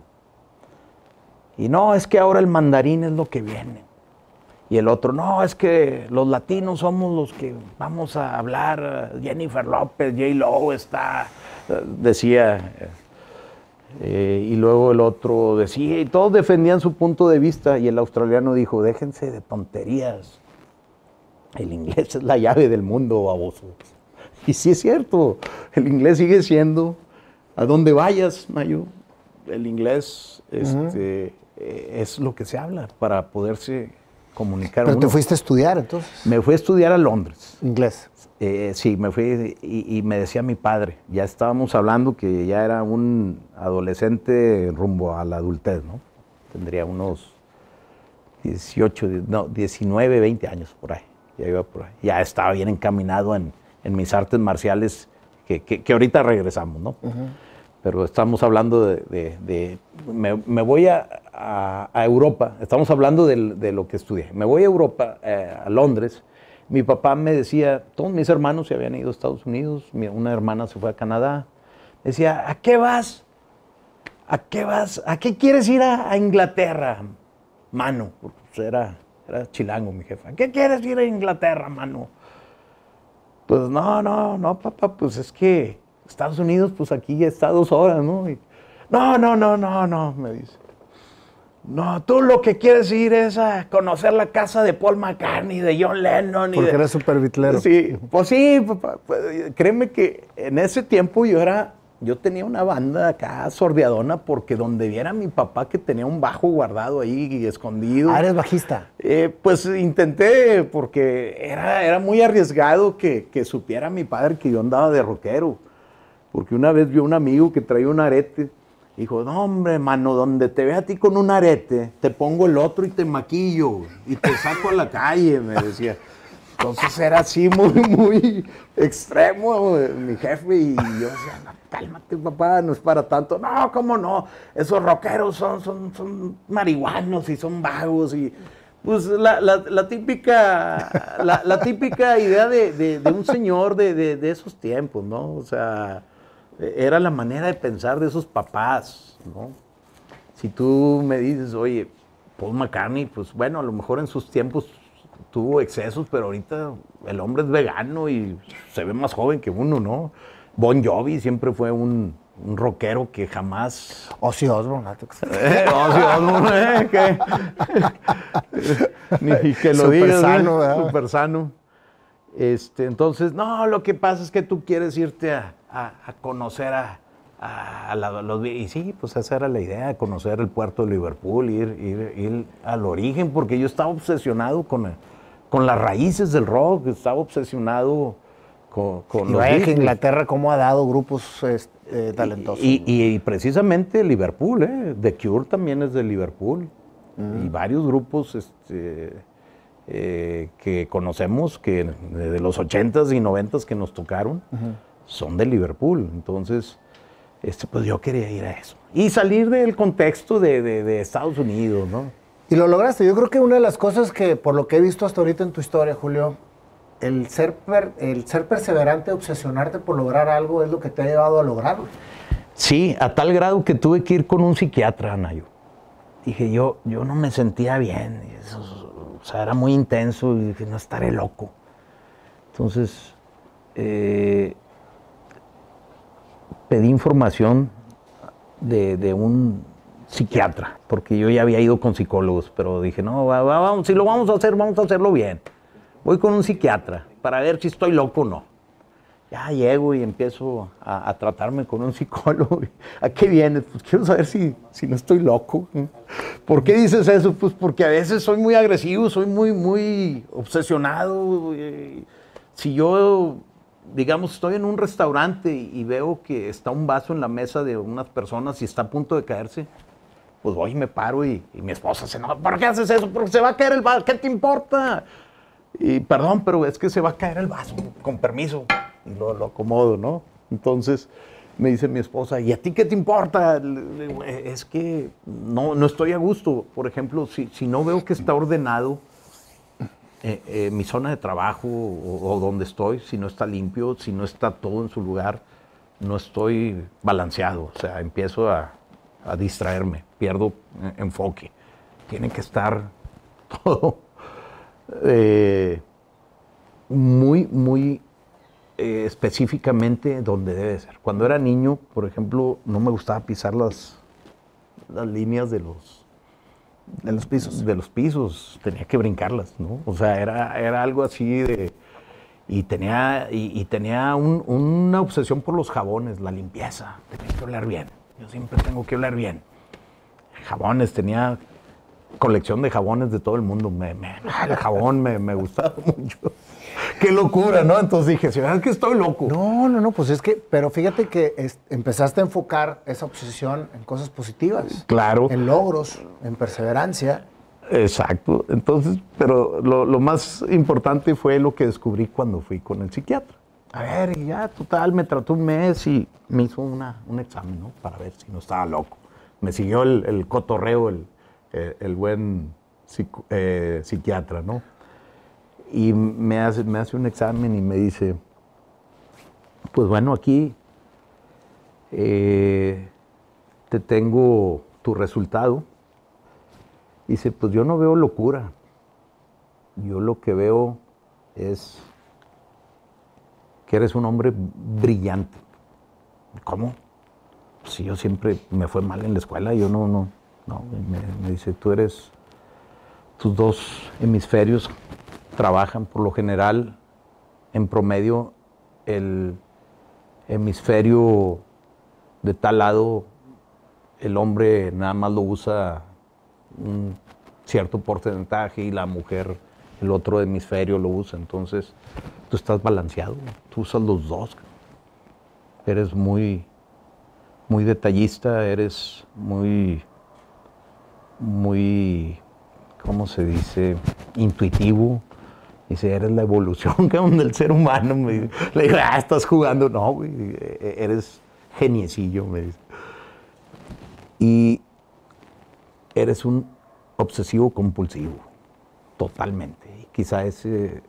Y no, es que ahora el mandarín es lo que viene. Y el otro, no, es que los latinos somos los que vamos a hablar. Jennifer López, J. Lo está, decía. Eh, y luego el otro decía, y todos defendían su punto de vista. Y el australiano dijo, déjense de tonterías. El inglés es la llave del mundo, baboso. Y sí es cierto, el inglés sigue siendo, a donde vayas, Mayo, el inglés este, eh, es lo que se habla para poderse comunicar. ¿Pero te fuiste a estudiar entonces? Me fui a estudiar a Londres. ¿Inglés? Eh, sí, me fui y, me decía mi padre, ya estábamos hablando que ya era un adolescente rumbo a la adultez, ¿no? Tendría unos 18, no, 19, 20 años por ahí. Ya iba por ahí. Ya estaba bien encaminado en, mis artes marciales, que, ahorita regresamos, ¿no? Pero estamos hablando de, me voy a, a, Europa, estamos hablando de, lo que estudié, me voy a Europa, eh, a Londres, mi papá me decía, todos mis hermanos se habían ido a Estados Unidos, una hermana se fue a Canadá, decía, ¿a qué vas? ¿A qué vas? ¿A qué quieres ir a, Inglaterra, mano? Pues, era, era chilango mi jefa. ¿A qué quieres ir a Inglaterra, mano? Pues no, no, no, papá, pues es que Estados Unidos, pues aquí está dos horas, ¿no? no, no, no, no, no, me dice. No, tú lo que quieres ir es a conocer la casa de Paul McCartney, de John Lennon. Porque eres súper bitlero. Sí, pues sí, papá, pues, créeme que en ese tiempo yo era, yo tenía una banda acá sordeadona porque donde viera mi papá que tenía un bajo guardado ahí escondido. Ah, eres bajista. Eh, pues intenté porque era, era muy arriesgado que, que supiera mi padre que yo andaba de rockero. Porque una vez vio un amigo que traía un arete Dijo, no hombre, mano, donde te ve a ti con un arete, te pongo el otro y te maquillo y te saco a la calle, me decía. Entonces era así muy, muy extremo mi jefe y yo decía, no, cálmate papá, no es para tanto. No, ¿cómo no? Esos rockeros son, son, son marihuanos y son vagos y pues la, la, típica, la, típica idea de, de un señor de, de, esos tiempos, ¿no? O sea, era la manera de pensar de esos papás, ¿no? Si tú me dices, oye, Paul McCartney, pues bueno, a lo mejor en sus tiempos tuvo excesos, pero ahorita el hombre es vegano y se ve más joven que uno, ¿no? Bon Jovi siempre fue un, rockero que jamás... Ozzy Osbourne, eh, Ozzy Osbourne, eh, que... Ni que lo Super sano, Super sano. Este, entonces, no, lo que pasa es que tú quieres irte a, a, conocer a, a, los... Y sí, pues esa era la idea, conocer el puerto de Liverpool, ir, ir, ir al origen, porque yo estaba obsesionado con, con las raíces del rock, estaba obsesionado con, con y los Inglaterra cómo ha dado grupos este, talentosos. Y, precisamente Liverpool, ¿eh? The Cure también es de Liverpool. Y varios grupos este, eh, que conocemos que de los 80s y 90s que nos tocaron son de Liverpool. Entonces, este, pues yo quería ir a eso. Y salir del contexto de, Estados Unidos, ¿no? Y lo lograste. Yo creo que una de las cosas que, por lo que he visto hasta ahorita en tu historia, Julio, el ser, el ser perseverante, obsesionarte por lograr algo es lo que te ha llevado a lograrlo. Sí, a tal grado que tuve que ir con un psiquiatra, Nayo. Dije, yo, yo no me sentía bien. O sea, era muy intenso y dije, no estaré loco. Entonces, eh, pedí información de, un psiquiatra, porque yo ya había ido con psicólogos, pero dije, no, vamos, si lo vamos a hacer, vamos a hacerlo bien. Voy con un psiquiatra para ver si estoy loco o no. Ya llego y empiezo a, tratarme con un psicólogo. ¿A qué vienes? Pues quiero saber si, si no estoy loco. ¿Por qué dices eso? Pues porque a veces soy muy agresivo, soy muy, muy obsesionado. Si yo, digamos, estoy en un restaurante y veo que está un vaso en la mesa de unas personas y está a punto de caerse, pues voy y me paro y, mi esposa se enoja. ¿Por qué haces eso? Porque se va a caer el vaso. ¿Qué te importa? Y perdón, pero es que se va a caer el vaso, con permiso. Y lo, acomodo, ¿no? Entonces me dice mi esposa, ¿y a ti qué te importa? Es que no, no estoy a gusto. Por ejemplo, si, si no veo que está ordenado eh, eh, mi zona de trabajo o, donde estoy, si no está limpio, si no está todo en su lugar, no estoy balanceado. O sea, empiezo a, a distraerme, pierdo eh, enfoque. Tiene que estar todo eh, muy, muy eh, específicamente donde debe ser. Cuando era niño, por ejemplo, no me gustaba pisar las, las líneas de los, de los pisos. De los pisos, tenía que brincarlas, ¿no? O sea, era, era algo así de... Y tenía, y, tenía una obsesión por los jabones, la limpieza. Tenía que oler bien. Yo siempre tengo que oler bien. Jabones, tenía colección de jabones de todo el mundo. Me, el jabón me, me gustaba mucho. Qué locura, ¿no? Entonces dije, si es que estoy loco. No, no, no, pues es que, pero fíjate que empezaste a enfocar esa obsesión en cosas positivas. Claro. En logros, en perseverancia. Exacto. Entonces, pero lo, lo más importante fue lo que descubrí cuando fui con el psiquiatra. A ver, y ya, total, me trató un mes y me hizo una, un examen, ¿no? Para ver si no estaba loco. Me siguió el, el cotorreo, el, eh, el buen eh, psiquiatra, ¿no? Y me hace, me hace un examen y me dice, pues bueno, aquí eh, te tengo tu resultado. Dice, pues yo no veo locura. Yo lo que veo es que eres un hombre brillante. ¿Cómo? Si yo siempre me fue mal en la escuela, yo no, no, no, me, dice, tú eres, tus dos hemisferios trabajan por lo general, en promedio, el hemisferio de tal lado, el hombre nada más lo usa un cierto porcentaje y la mujer el otro hemisferio lo usa. Entonces, tú estás balanceado, tú usas los dos. Eres muy, muy detallista, eres muy muy, ¿cómo se dice? Intuitivo. Dice, eres la evolución del ser humano. le digo, ah, estás jugando. No, güey, e-, eres geniecillo, me dice. Y eres un obsesivo compulsivo, totalmente. Y quizá ese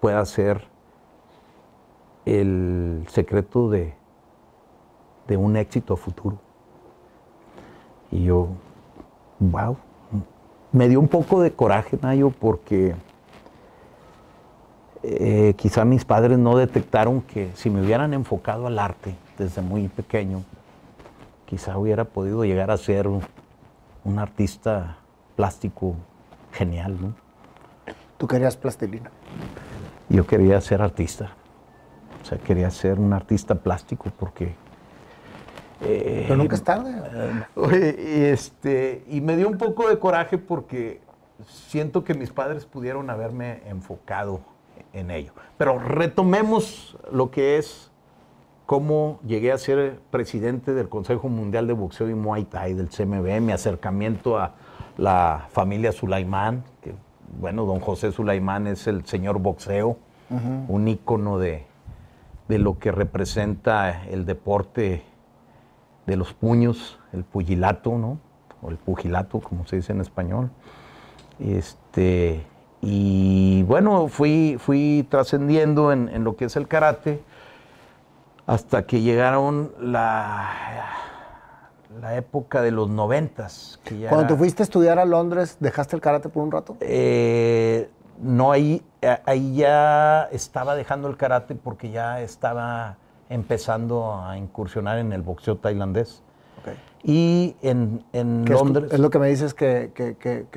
pueda ser el secreto de, de un éxito futuro. Y yo wow, me dio un poco de coraje, Nayo, porque eh, quizá mis padres no detectaron que si me hubieran enfocado al arte desde muy pequeño, quizá hubiera podido llegar a ser un, artista plástico genial, ¿no? ¿Tú querías plastilina? Yo quería ser artista. O sea, quería ser un artista plástico porque pero nunca es tarde. y, este, y me dio un poco de coraje porque siento que mis padres pudieron haberme enfocado en ello. Pero retomemos lo que es cómo llegué a ser presidente del Consejo Mundial de Boxeo y Muay Thai, del CMB, mi acercamiento a la familia Sulaimán, que bueno, don José Sulaimán es el señor boxeo, un ícono de, de lo que representa el deporte de los puños, el pugilato, ¿no? o el pugilato, como se dice en español. Este, y bueno, fui, fui trascendiendo en, lo que es el karate hasta que llegaron la, la época de los noventas. Cuando te fuiste a estudiar a Londres, ¿dejaste el karate por un rato? Eh, no, ahí, ahí ya estaba dejando el karate porque ya estaba empezando a incursionar en el boxeo tailandés. Y en, Londres... Es, lo que me dices que,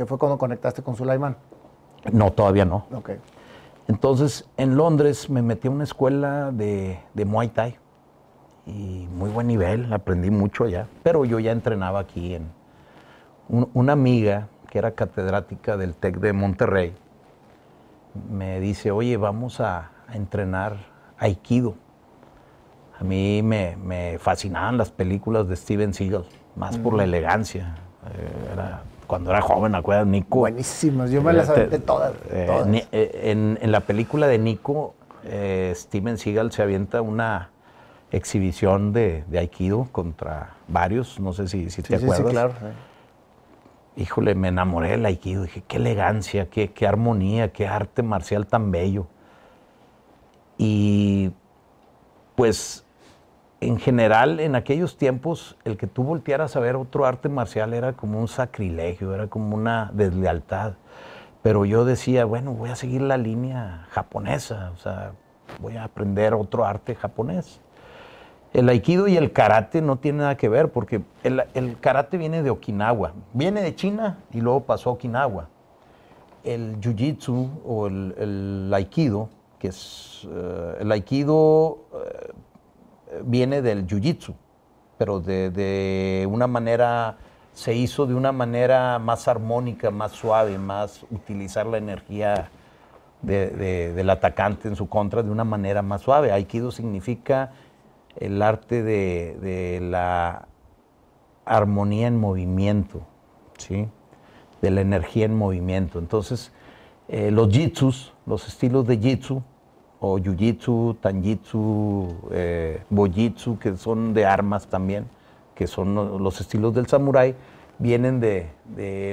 fue cuando conectaste con Sulaiman. No, todavía no. Entonces, en Londres me metí a una escuela de, Muay Thai. Y muy buen nivel, aprendí mucho allá. Pero yo ya entrenaba aquí en... una amiga que era catedrática del TEC de Monterrey me dice, oye, vamos a, entrenar Aikido. A mí me, fascinaban las películas de Steven Seagal, más por la elegancia. Eh, cuando era joven, ¿acuerdas? Nico. Buenísimas, yo me las aventé todas. Eh, eh, en, la película de Nico, Steven Seagal se avienta una exhibición de, Aikido contra varios, no sé si, si te acuerdas. Sí, claro híjole, me enamoré del Aikido. Dije, qué elegancia, qué, qué armonía, qué arte marcial tan bello. Y pues en general, en aquellos tiempos, el que tú voltearas a ver otro arte marcial era como un sacrilegio, era como una deslealtad. Pero yo decía, bueno, voy a seguir la línea japonesa, o sea, voy a aprender otro arte japonés. El aikido y el karate no tienen nada que ver porque el, karate viene de Okinawa, viene de China y luego pasó a Okinawa. El jiu-jitsu o el, aikido, que es eh, el aikido eh, viene del jiu-jitsu, pero de, una manera, se hizo de una manera más armónica, más suave, más utilizar la energía del atacante en su contra de una manera más suave. Aikido significa el arte de, la armonía en movimiento, ¿sí? de la energía en movimiento. Entonces, eh, los jitsus, los estilos de jitsu, o jiu-jitsu, tanjitsu, eh, bojitsu, que son de armas también, que son los estilos del samurái, vienen de,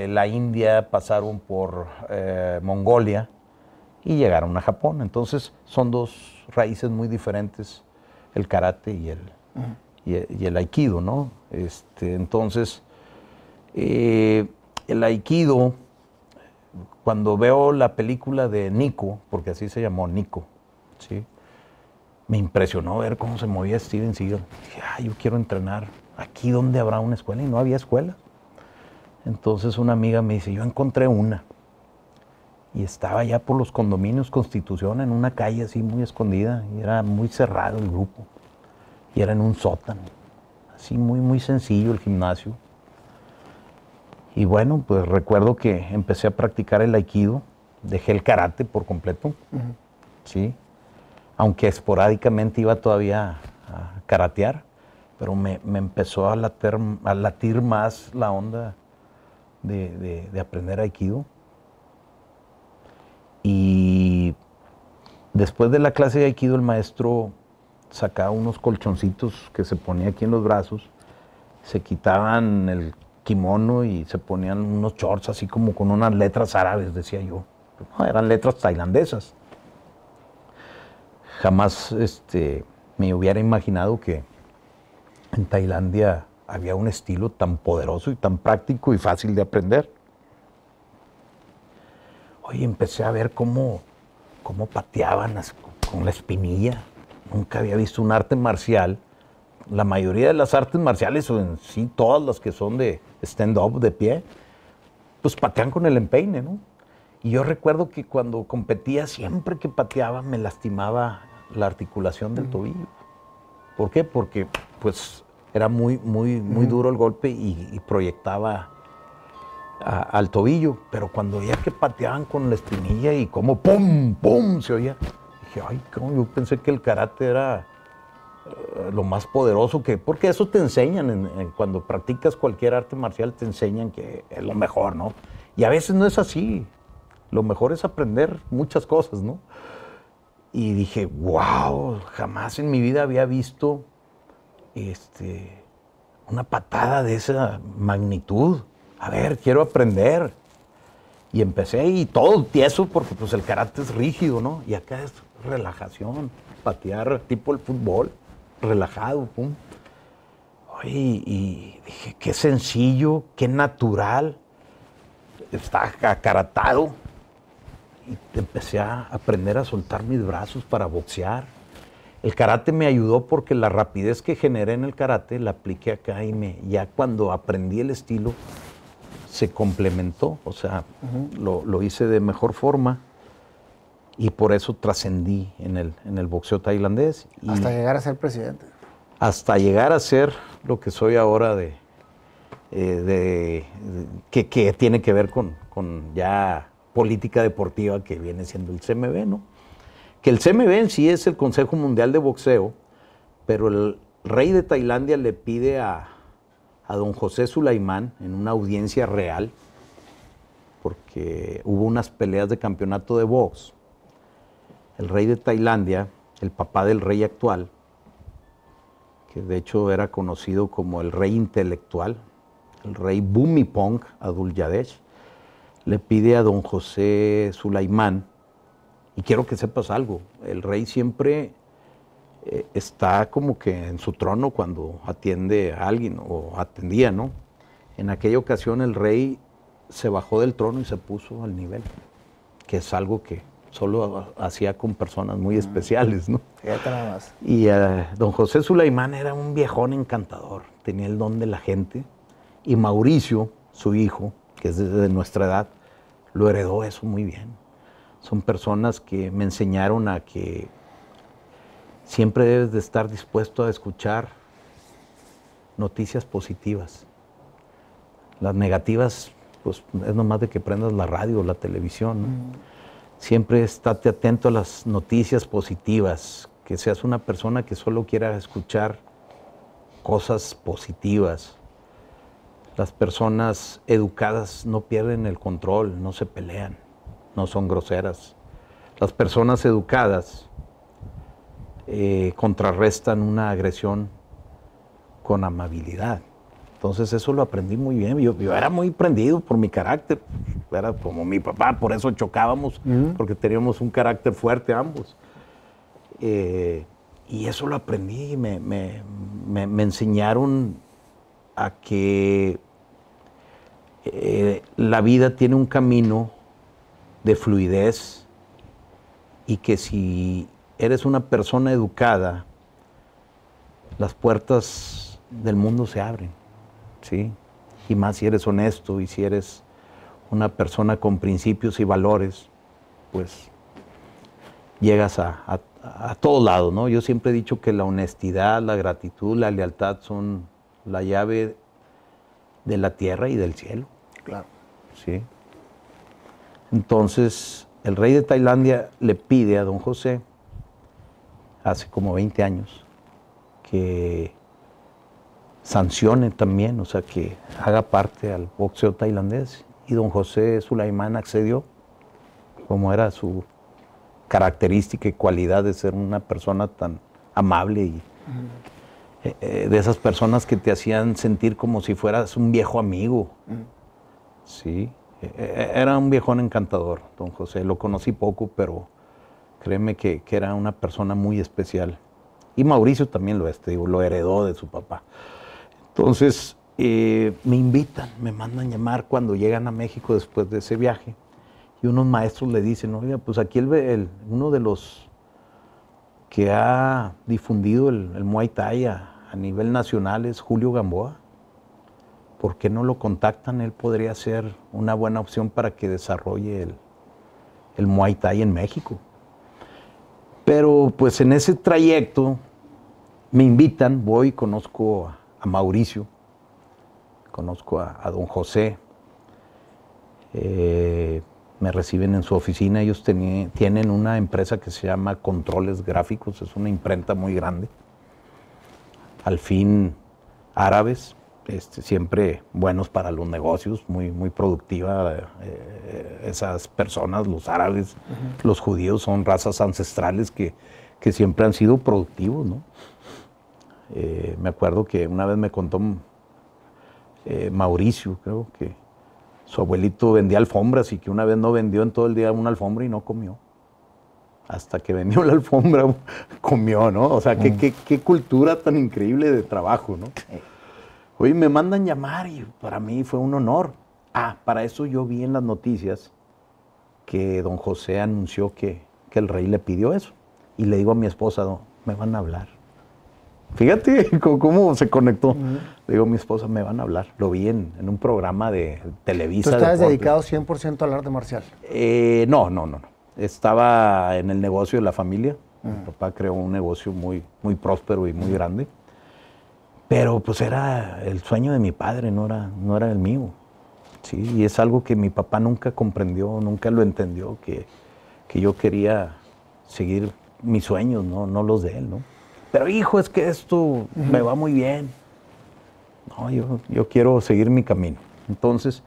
la India, pasaron por eh, Mongolia y llegaron a Japón. Entonces, son dos raíces muy diferentes el karate y el, y, el aikido, ¿no? Este, entonces, eh, el aikido, cuando veo la película de Nico, porque así se llamó Nico, ¿sí? me impresionó ver cómo se movía Steven Seagal. Dije, ah, yo quiero entrenar aquí donde habrá una escuela y no había escuela. Entonces una amiga me dice, yo encontré una. Y estaba ya por los condominios Constitución, en una calle así muy escondida, y era muy cerrado el grupo. Y era en un sótano, así muy, muy sencillo el gimnasio. Y bueno, pues recuerdo que empecé a practicar el aikido, dejé el karate por completo, sí, aunque esporádicamente iba todavía a karatear, pero me, empezó a latir, más la onda de, de aprender aikido. Y después de la clase de Aikido, el maestro sacaba unos colchoncitos que se ponía aquí en los brazos, se quitaban el kimono y se ponían unos shorts así como con unas letras árabes, decía yo. No, eran letras tailandesas. Jamás este, me hubiera imaginado que en Tailandia había un estilo tan poderoso y tan práctico y fácil de aprender. Oye, empecé a ver cómo, cómo pateaban con la espinilla. Nunca había visto un arte marcial. La mayoría de las artes marciales, o en sí todas las que son de stand-up, de pie, pues patean con el empeine, ¿no? Y yo recuerdo que cuando competía, siempre que pateaba, me lastimaba la articulación del tobillo. ¿Por qué? Porque pues era muy, muy, muy duro el golpe y, y proyectaba al tobillo, pero cuando veía que pateaban con la espinilla y como pum, pum, se oía, dije, ay, ¿cómo? yo pensé que el karate era eh, lo más poderoso que, porque eso te enseñan, cuando practicas cualquier arte marcial te enseñan que es lo mejor, ¿no? Y a veces no es así, lo mejor es aprender muchas cosas, ¿no? Y dije, wow, jamás en mi vida había visto este, una patada de esa magnitud a ver, quiero aprender. Y empecé y todo tieso porque pues el karate es rígido, ¿no? Y acá es relajación, patear tipo el fútbol, relajado, pum. y dije, qué sencillo, qué natural. Está acaratado. Y empecé a aprender a soltar mis brazos para boxear. El karate me ayudó porque la rapidez que generé en el karate la apliqué acá y me, ya cuando aprendí el estilo, se complementó, o sea, lo, hice de mejor forma y por eso trascendí en el, en el boxeo tailandés. hasta llegar a ser presidente. Hasta llegar a ser lo que soy ahora de, eh, que, tiene que ver con, con, ya política deportiva que viene siendo el CMB, ¿no? Que el CMB en sí es el Consejo Mundial de Boxeo, pero el rey de Tailandia le pide a, a don José Sulaimán en una audiencia real, porque hubo unas peleas de campeonato de box. El rey de Tailandia, el papá del rey actual, que de hecho era conocido como el rey intelectual, el rey Bumipong Adul Yadesh, le pide a don José Sulaimán, y quiero que sepas algo, el rey siempre eh, está como que en su trono cuando atiende a alguien o atendía, ¿no? En aquella ocasión el rey se bajó del trono y se puso al nivel, que es algo que solo hacía con personas muy especiales, ¿no? Y eh, don José Sulaimán era un viejón encantador, tenía el don de la gente, y Mauricio, su hijo, que es de nuestra edad, lo heredó eso muy bien. Son personas que me enseñaron a que siempre debes de estar dispuesto a escuchar noticias positivas. Las negativas, pues es nomás de que prendas la radio o la televisión. Mm. Siempre estate atento a las noticias positivas, que seas una persona que solo quiera escuchar cosas positivas. Las personas educadas no pierden el control, no se pelean, no son groseras. Las personas educadas eh, contrarrestan una agresión con amabilidad. Entonces eso lo aprendí muy bien. Yo, era muy prendido por mi carácter. Era como mi papá, por eso chocábamos, porque teníamos un carácter fuerte ambos. Eh, y eso lo aprendí y me, me, enseñaron a que eh, la vida tiene un camino de fluidez y que si eres una persona educada, las puertas del mundo se abren, ¿sí? Y más si eres honesto y si eres una persona con principios y valores, pues llegas a, a, todos lados, ¿no? Yo siempre he dicho que la honestidad, la gratitud, la lealtad son la llave de la tierra y del cielo. Claro. Sí. Entonces, el rey de Tailandia le pide a don José hace como 20 años, que sancione también, o sea, que haga parte al boxeo tailandés. Y don José Sulaimán accedió, como era su característica y cualidad de ser una persona tan amable y eh, eh, de esas personas que te hacían sentir como si fueras un viejo amigo. E, era un viejón encantador, don José. Lo conocí poco, pero Créeme que, era una persona muy especial. Y Mauricio también lo es, digo, lo heredó de su papá. Entonces, eh, me invitan, me mandan llamar cuando llegan a México después de ese viaje. Y unos maestros le dicen, oiga, pues aquí el, uno de los que ha difundido el, Muay Thai a, nivel nacional es Julio Gamboa. ¿Por qué no lo contactan? Él podría ser una buena opción para que desarrolle el, el Muay Thai en México. Pero pues en ese trayecto me invitan, voy, conozco a, Mauricio, conozco a, don José, eh, me reciben en su oficina, ellos tienen una empresa que se llama Controles Gráficos, es una imprenta muy grande, al fin árabes, este, siempre buenos para los negocios, muy, muy productiva. Eh, esas personas, los árabes, los judíos, son razas ancestrales que, siempre han sido productivos. ¿no? Eh, me acuerdo que una vez me contó eh, Mauricio, creo que su abuelito vendía alfombras y que una vez no vendió en todo el día una alfombra y no comió. Hasta que vendió la alfombra, comió, ¿no? O sea, qué, qué, qué cultura tan increíble de trabajo, ¿no? Oye, me mandan llamar y para mí fue un honor. Ah, para eso yo vi en las noticias que don José anunció que, que el rey le pidió eso. Y le digo a mi esposa, "No, me van a hablar. Fíjate cómo, se conectó. Le digo a mi esposa, me van a hablar. Lo vi en, en un programa de Tú Televisa. estabas Deportes. dedicado 100% al arte marcial. Eh, no, no, no, no. Estaba en el negocio de la familia. Mi papá creó un negocio muy, muy próspero y muy grande. Pero pues era el sueño de mi padre, no era, no era el mío. Sí, y es algo que mi papá nunca comprendió, nunca lo entendió, que, que yo quería seguir mis sueños, no, no los de él, ¿no? Pero hijo, es que esto me va muy bien. No, yo, yo quiero seguir mi camino. Entonces,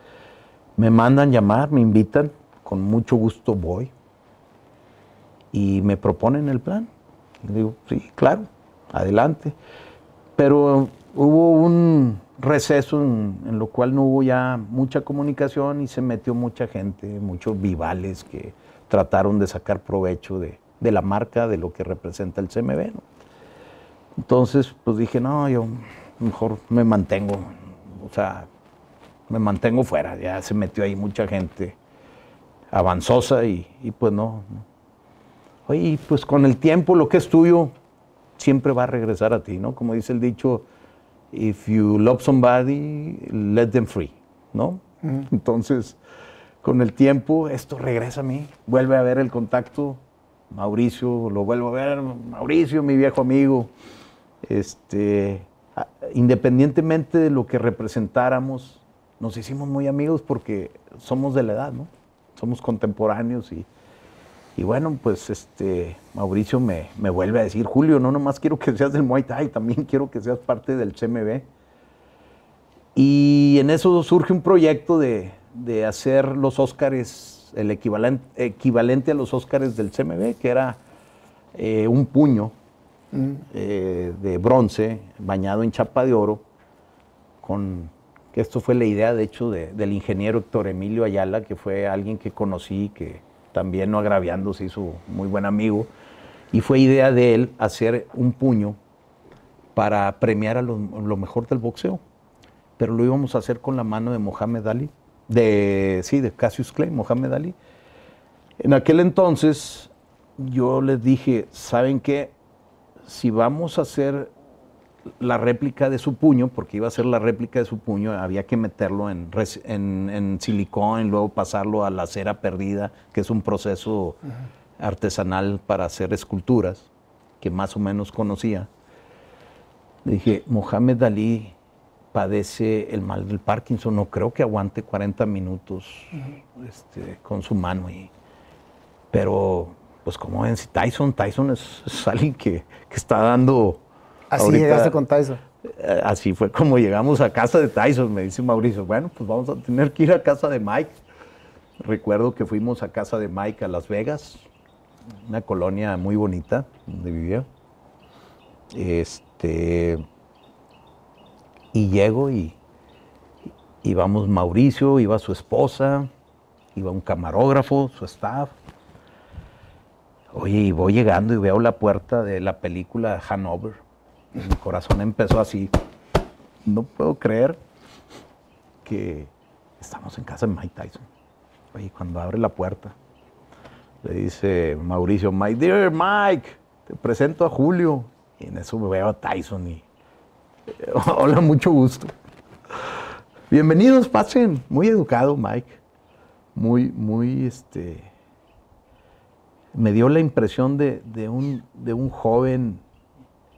me mandan llamar, me invitan, con mucho gusto voy. Y me proponen el plan. Y digo, sí, claro, adelante. Pero hubo un receso en, en lo cual no hubo ya mucha comunicación y se metió mucha gente, muchos vivales que trataron de sacar provecho de, de la marca, de lo que representa el CMB. ¿no? Entonces, pues dije, no, yo mejor me mantengo, o sea, me mantengo fuera. Ya se metió ahí mucha gente avanzosa y, y pues no. no. Oye, pues con el tiempo lo que es tuyo siempre va a regresar a ti, ¿no? Como dice el dicho, if you love somebody, let them free, ¿no? Entonces, con el tiempo esto regresa a mí, vuelve a ver el contacto, Mauricio, lo vuelvo a ver, Mauricio, mi viejo amigo, este, independientemente de lo que representáramos, nos hicimos muy amigos porque somos de la edad, ¿no? Somos contemporáneos y, y bueno, pues este, Mauricio me, me vuelve a decir, Julio, no nomás quiero que seas del Muay Thai, también quiero que seas parte del CMB. Y en eso surge un proyecto de, de hacer los Óscares, el equivalente, equivalente a los Óscares del CMB, que era eh, un puño eh, de bronce bañado en chapa de oro, con que esto fue la idea, de hecho, de- del ingeniero Héctor Emilio Ayala, que fue alguien que conocí, que también no agraviando se hizo muy buen amigo, y fue idea de él hacer un puño para premiar a lo, mejor del boxeo. Pero lo íbamos a hacer con la mano de Mohamed Ali, de, sí, de Cassius Clay, Mohamed Ali. En aquel entonces yo les dije, ¿saben qué? Si vamos a hacer la réplica de su puño, porque iba a ser la réplica de su puño, había que meterlo en, en, en silicón y luego pasarlo a la cera perdida, que es un proceso artesanal para hacer esculturas, que más o menos conocía. Le dije, Mohamed Ali padece el mal del Parkinson, no creo que aguante 40 minutos este, con su mano. Pero, pues como ven, si Tyson, Tyson es, es alguien que, que está dando... Así ahorita- llegaste con Tyson. eh, Así fue como llegamos a casa de Tyson, me dice Mauricio. Bueno, pues vamos a tener que ir a casa de Mike. Recuerdo que fuimos a casa de Mike a Las Vegas, una colonia muy bonita donde vivía. Este. Y llego y, y vamos Mauricio, iba su esposa, iba un camarógrafo, su staff. Oye, y voy llegando y veo la puerta de la película Hanover. Mi corazón empezó así. No puedo creer que estamos en casa de Mike Tyson. Oye, cuando abre la puerta, le dice Mauricio, My dear Mike, te presento a Julio. Y en eso veo a Tyson y, hola, mucho gusto. Bienvenidos, pasen. Muy educado, Mike. Muy, muy, este... Me dio la impresión de un, de un joven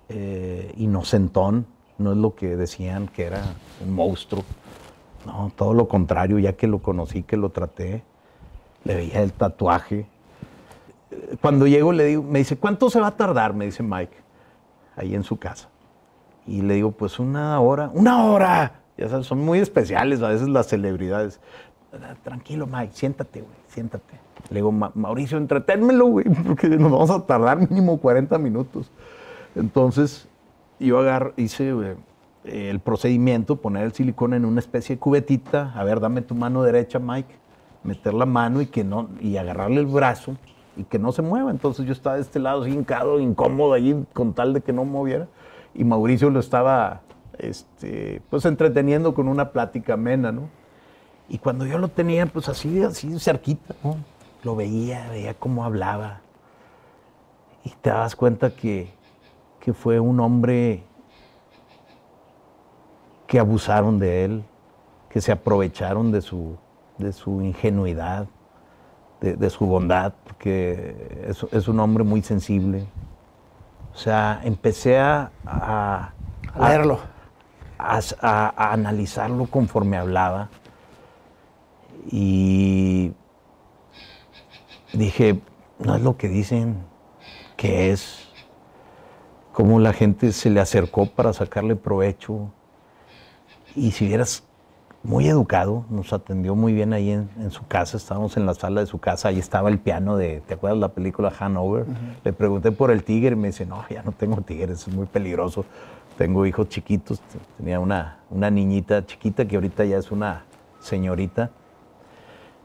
eh, inocentón, no es lo que decían que era un monstruo. No, todo lo contrario, ya que lo conocí, que lo traté, le veía el tatuaje. Cuando llego le digo, me dice, ¿cuánto se va a tardar? Me dice Mike, ahí en su casa. Y le digo, pues una hora, una hora. Ya sabes, son muy especiales a veces las celebridades. "Ah, Tranquilo, Mike, siéntate, güey, siéntate. Le digo, "Ma- Mauricio, entreténmelo, güey, porque nos vamos a tardar mínimo 40 minutos. Entonces, yo hice, eh, el procedimiento, poner el silicón en una especie de cubetita, a ver, dame tu mano derecha, Mike, meter la mano y que no, y agarrarle el brazo y que no se mueva. Entonces yo estaba de este lado hincado, incómodo ahí, con tal de que no moviera. Y Mauricio lo estaba, este, pues entreteniendo con una plática amena, ¿no? Y cuando yo lo tenía, pues así, así cerquita, ¿no? Lo veía, veía cómo hablaba. Y te das cuenta que, que fue un hombre que abusaron de él, que se aprovecharon de su, de su ingenuidad, de, su bondad, porque es, es, un hombre muy sensible. O sea, empecé a, a, a leerlo, a, analizarlo conforme hablaba. Y dije, no es lo que dicen que es, cómo la gente se le acercó para sacarle provecho. Y si vieras muy educado, nos atendió muy bien ahí en, su casa, estábamos en la sala de su casa, ahí estaba el piano de, ¿te acuerdas la película Hanover? Le pregunté por el tigre y me dice, no, ya no tengo tigres, es muy peligroso, tengo hijos chiquitos, tenía una, una niñita chiquita que ahorita ya es una señorita,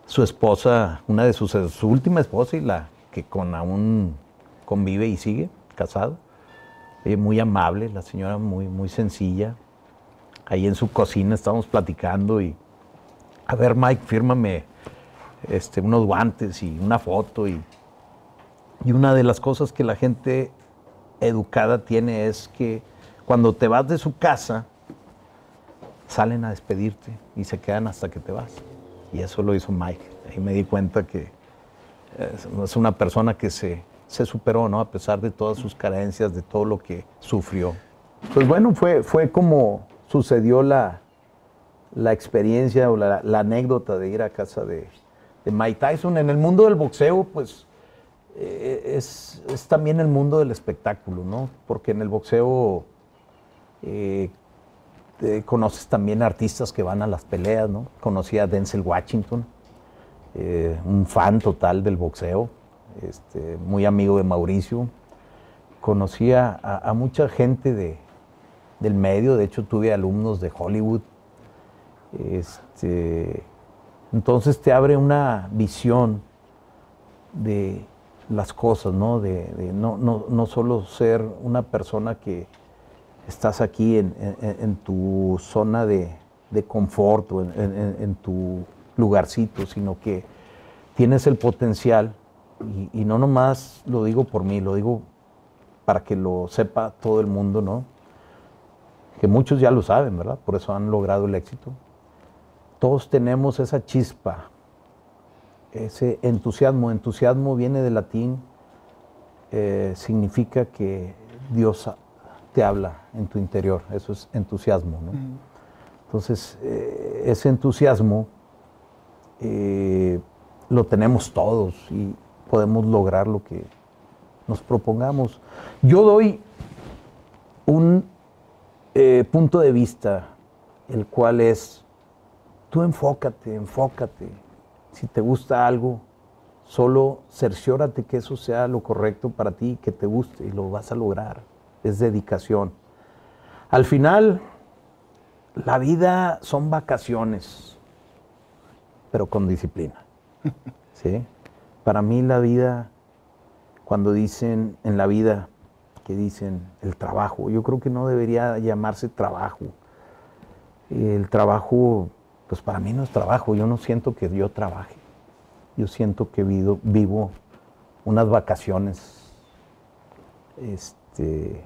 su esposa, una de sus, su última esposa y la que con aún convive y sigue, casado, muy amable, la señora muy, muy sencilla, ahí en su cocina estábamos platicando y, a ver Mike, fírmame este, unos guantes y una foto. Y, y una de las cosas que la gente educada tiene es que cuando te vas de su casa, salen a despedirte y se quedan hasta que te vas. Y eso lo hizo Mike. Ahí me di cuenta que es una persona que se, se superó, ¿no? A pesar de todas sus carencias, de todo lo que sufrió. Pues bueno, fue, fue como, sucedió la, la experiencia o la, anécdota de ir a casa de, Mike Tyson. En el mundo del boxeo, pues eh, es, también el mundo del espectáculo, ¿no? Porque en el boxeo eh, conoces también artistas que van a las peleas, ¿no? Conocí a Denzel Washington, eh, un fan total del boxeo, este, muy amigo de Mauricio. Conocí a mucha gente de, del medio, de hecho tuve alumnos de Hollywood. Este, entonces te abre una visión de las cosas, ¿no? De, no, no, solo ser una persona que estás aquí en, tu zona de, confort o en, tu lugarcito, sino que tienes el potencial, y, y no nomás lo digo por mí, lo digo para que lo sepa todo el mundo, ¿no? que muchos ya lo saben, ¿verdad? Por eso han logrado el éxito. Todos tenemos esa chispa, ese entusiasmo. Entusiasmo viene del latín, eh, significa que Dios te habla en tu interior, eso es entusiasmo. ¿no? Entonces, eh, ese entusiasmo eh, lo tenemos todos y podemos lograr lo que nos propongamos. Yo doy un eh, punto de vista, el cual es, tú enfócate, enfócate. Si te gusta algo, solo cerciórate que eso sea lo correcto para ti, que te guste y lo vas a lograr. Es dedicación. Al final, la vida son vacaciones, pero con disciplina. ¿sí? Para mí la vida, cuando dicen en la vida, que dicen el trabajo. Yo creo que no debería llamarse trabajo. El trabajo, pues para mí no es trabajo. Yo no siento que yo trabaje. Yo siento que vivo, vivo unas vacaciones. Este,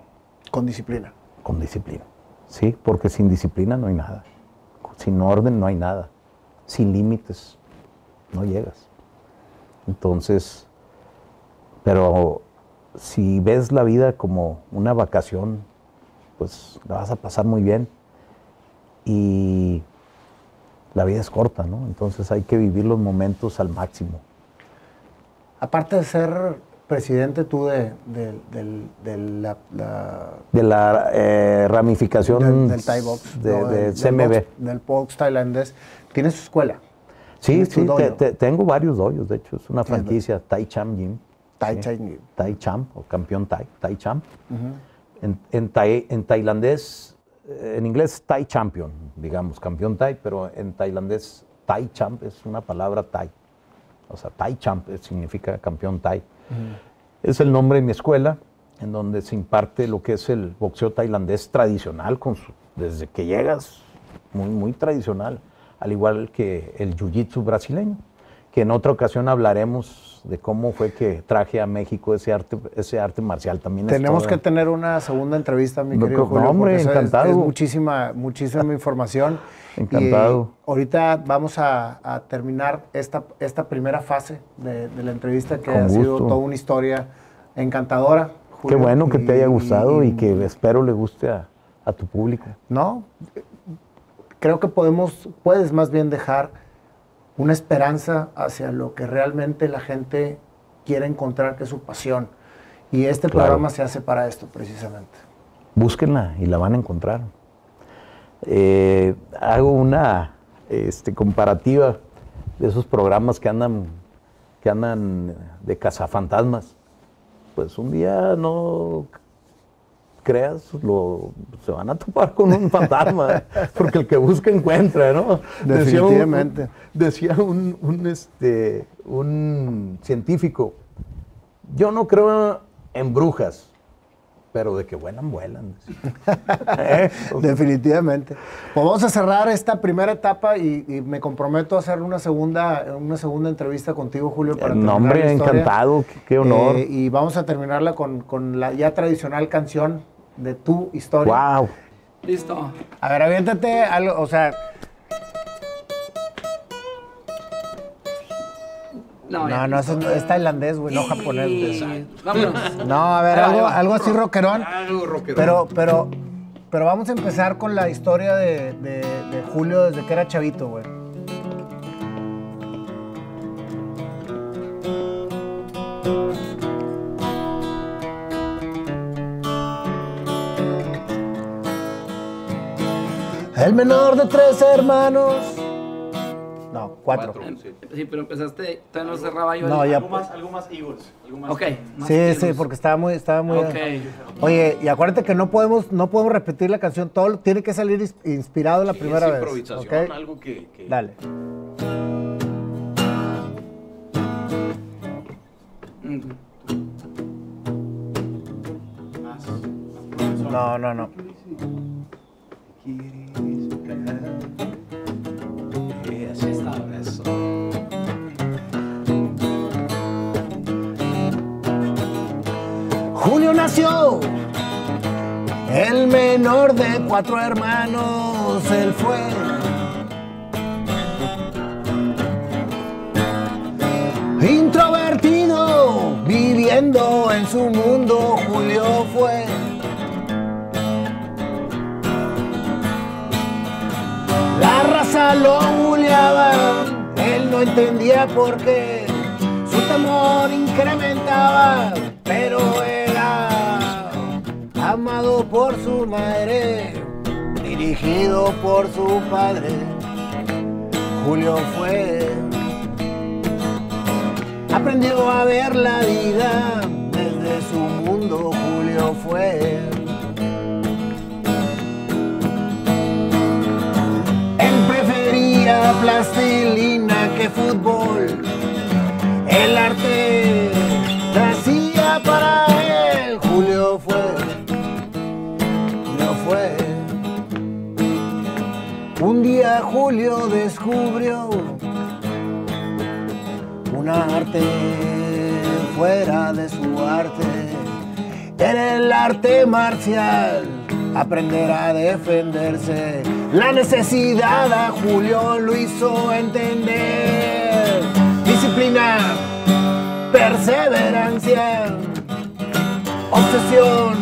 con disciplina. Con disciplina. Sí, porque sin disciplina no hay nada. Sin orden no hay nada. Sin límites no llegas. Entonces, pero si ves la vida como una vacación, pues la vas a pasar muy bien. Y la vida es corta, ¿no? Entonces hay que vivir los momentos al máximo. Aparte de ser presidente tú de, la, De la eh, ramificación del, Thai Box, de, CMB. Del box, tailandés. ¿Tienes escuela? Sí, sí, tengo varios doyos, de hecho, es una franquicia, Thai Cham Gym. Tai, tai Champ, o campeón Tai, Tai Champ. en, en, tai, en, tailandés eh, en inglés Thai Champion, digamos, campeón Thai, pero en tailandés Thai Champ es una palabra Thai. O sea, Thai Champ significa campeón Thai. Es el nombre de mi escuela, en donde se imparte lo que es el boxeo tailandés tradicional, con desde que llegas, muy, muy tradicional, al igual que el jiu-jitsu brasileño, que en otra ocasión hablaremos de cómo fue que traje a México ese arte, ese arte marcial. También Tenemos que tener una segunda entrevista, mi querido Julio. hombre, encantado. muchísima, muchísima información. Encantado. ahorita vamos a, terminar esta, esta primera fase de, la entrevista que ha sido toda una historia encantadora. Qué bueno que te haya gustado y, que espero le guste a, a, tu público. No, creo que podemos, puedes más bien dejar una esperanza hacia lo que realmente la gente quiere encontrar, que es su pasión. Y este programa se hace para esto, precisamente. Búsquenla y la van a encontrar. Eh, hago una este, comparativa de esos programas que andan, que andan de cazafantasmas. Pues un día no creas, lo, se van a topar con un fantasma, porque el que busca encuentra, ¿no? Definitivamente. Decía, un, un, este, un científico, yo no creo en brujas, pero de que vuelan, vuelan. ¿Eh? Definitivamente. Pues vamos a cerrar esta primera etapa y, me comprometo a hacer una segunda, una segunda entrevista contigo, Julio, para terminar Nombre, encantado, qué, honor. Eh, y vamos a terminarla con, con, la ya tradicional canción de tu historia. ¡Wow! Listo. A ver, aviéntate algo, o sea, No, no, es, tailandés, güey, no japonés. Vámonos. No, a ver, algo, así rockerón. Algo rockerón. Pero, pero, pero vamos a empezar con la historia de, de Julio desde que era chavito, güey. El menor de tres hermanos Cuatro. sí. pero empezaste, todavía no cerraba yo. No, ya. Algo más, algo más Eagles. Algo más ok. sí, sí, porque estaba muy, estaba muy. Okay. Oye, y acuérdate que no podemos, no podemos repetir la canción, todo tiene que salir inspirado la primera es vez. improvisación, ¿okay? algo que, que... Dale. No, no, no. Julio nació, el menor de cuatro hermanos, él fue. Introvertido, viviendo en su mundo, Julio fue. La raza lo él no entendía por qué, su temor incrementaba, pero era amado por su madre, dirigido por su padre. Julio fue, aprendió a ver la vida desde su mundo, Julio fue. Plastilina que fútbol. El arte nacía para él. Julio fue, Julio fue. Un día Julio descubrió un arte fuera de su arte. Era el arte marcial aprender a defenderse. La necesidad a Julio lo hizo entender. Disciplina, perseverancia, obsesión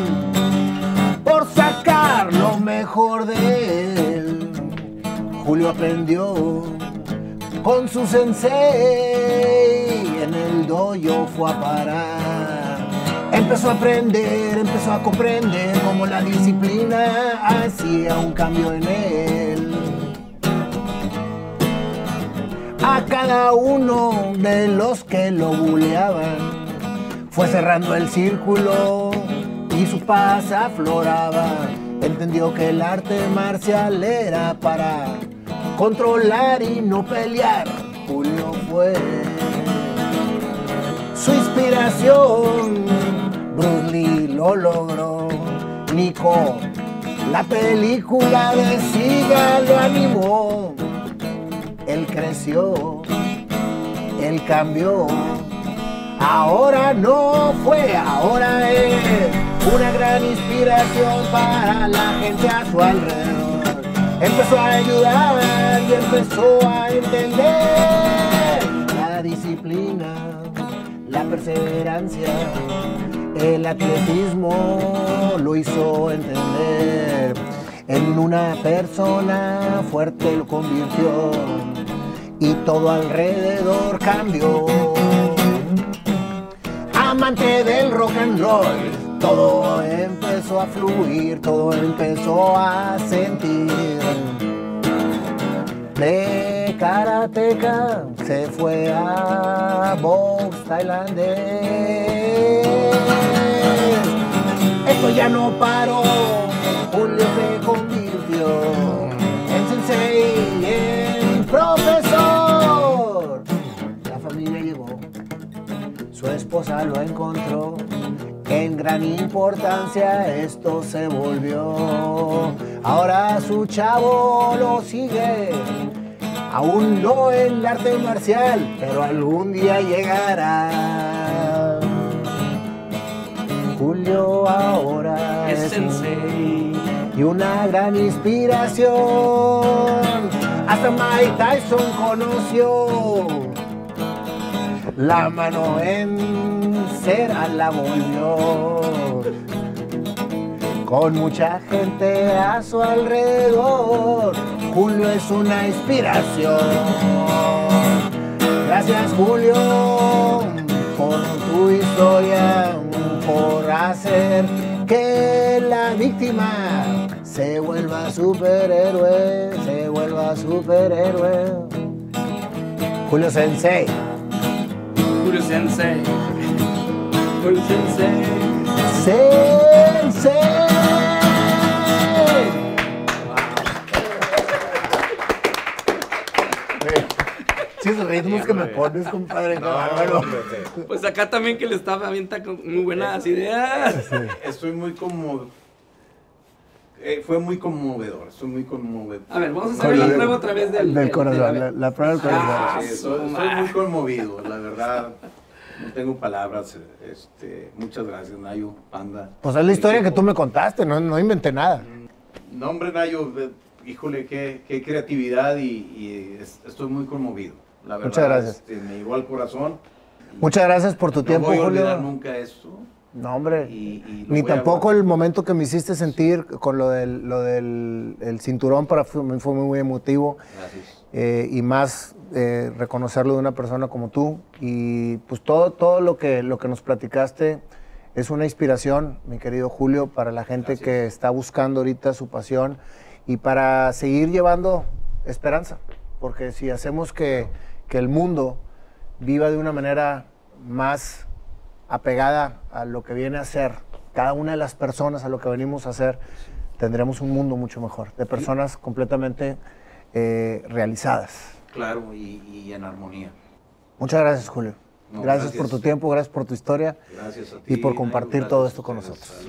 por sacar lo mejor de él. Julio aprendió con su sensei en el dojo fue a parar Empezó a aprender, empezó a comprender cómo la disciplina hacía un cambio en él. A cada uno de los que lo buleaban, fue cerrando el círculo y su paz afloraba. entendió que el arte marcial era para controlar y no pelear. Julio fue su inspiración. Lo logró. Nico, la película de Siga lo animó. Él creció, él cambió. Ahora no fue, ahora es una gran inspiración para la gente a su alrededor. Empezó a ayudar y empezó a entender la disciplina, la perseverancia, el atletismo lo hizo entender. En una persona fuerte lo convirtió y todo alrededor cambió amante del rock and roll, todo empezó a fluir, todo empezó a sentir. De karateca se fue a box tailandés. Esto ya no paró, Julio se convirtió en sensei, en profesor. La familia llegó su esposa lo encontró. En gran importancia esto se volvió. Ahora su chavo lo sigue. Aún no el arte marcial, pero algún día llegará. Julio ahora Es sensei. y una gran inspiración. Hasta Mike Tyson conoció. La mano en cera la volvió. Con mucha gente a su alrededor, Julio es una inspiración. Gracias Julio por tu historia, por hacer que la víctima se vuelva superhéroe, se vuelva superhéroe. Julio Sensei. Julio Sensei. Julio Sensei. Sensei. Esos ritmos que me pones, compadre. bárbaro. Pues acá también que le estaba avienta con muy buenas ideas. Estoy muy como... eh, fue muy conmovedor, estoy muy conmovedor. A ver, vamos a hacer la prueba otra vez del, Del corazón, la, prueba del corazón. Ah, Sí, soy, soy muy conmovido, la verdad. No tengo palabras. Este, muchas gracias, Nayo, Panda. Pues es la historia que tú me contaste, no, no inventé nada. No, hombre, Nayo, eh, híjole, qué, qué creatividad y, y es- estoy muy conmovido. La verdad, Muchas gracias. este, me llegó al corazón. Muchas gracias por tu no tiempo, voy a Julio. nunca esto. No, hombre. Y- y Ni tampoco el momento que me hiciste sentir con lo del, lo del el cinturón para fue, fue muy emotivo. Gracias. eh, y más eh, reconocerlo de una persona como tú. Y pues todo, todo lo, que, lo que nos platicaste es una inspiración, mi querido Julio, para la gente Gracias. que está buscando ahorita su pasión y para seguir llevando esperanza. Porque si hacemos que, que el mundo viva de una manera más apegada a lo que viene a ser cada una de las personas, a lo que venimos a hacer, tendremos un mundo mucho mejor, de personas completamente eh, realizadas. Claro, y, y en armonía. Muchas gracias, Julio. No, gracias, gracias. por tu tiempo, gracias por tu historia Gracias a ti. y por compartir todo esto con nosotros.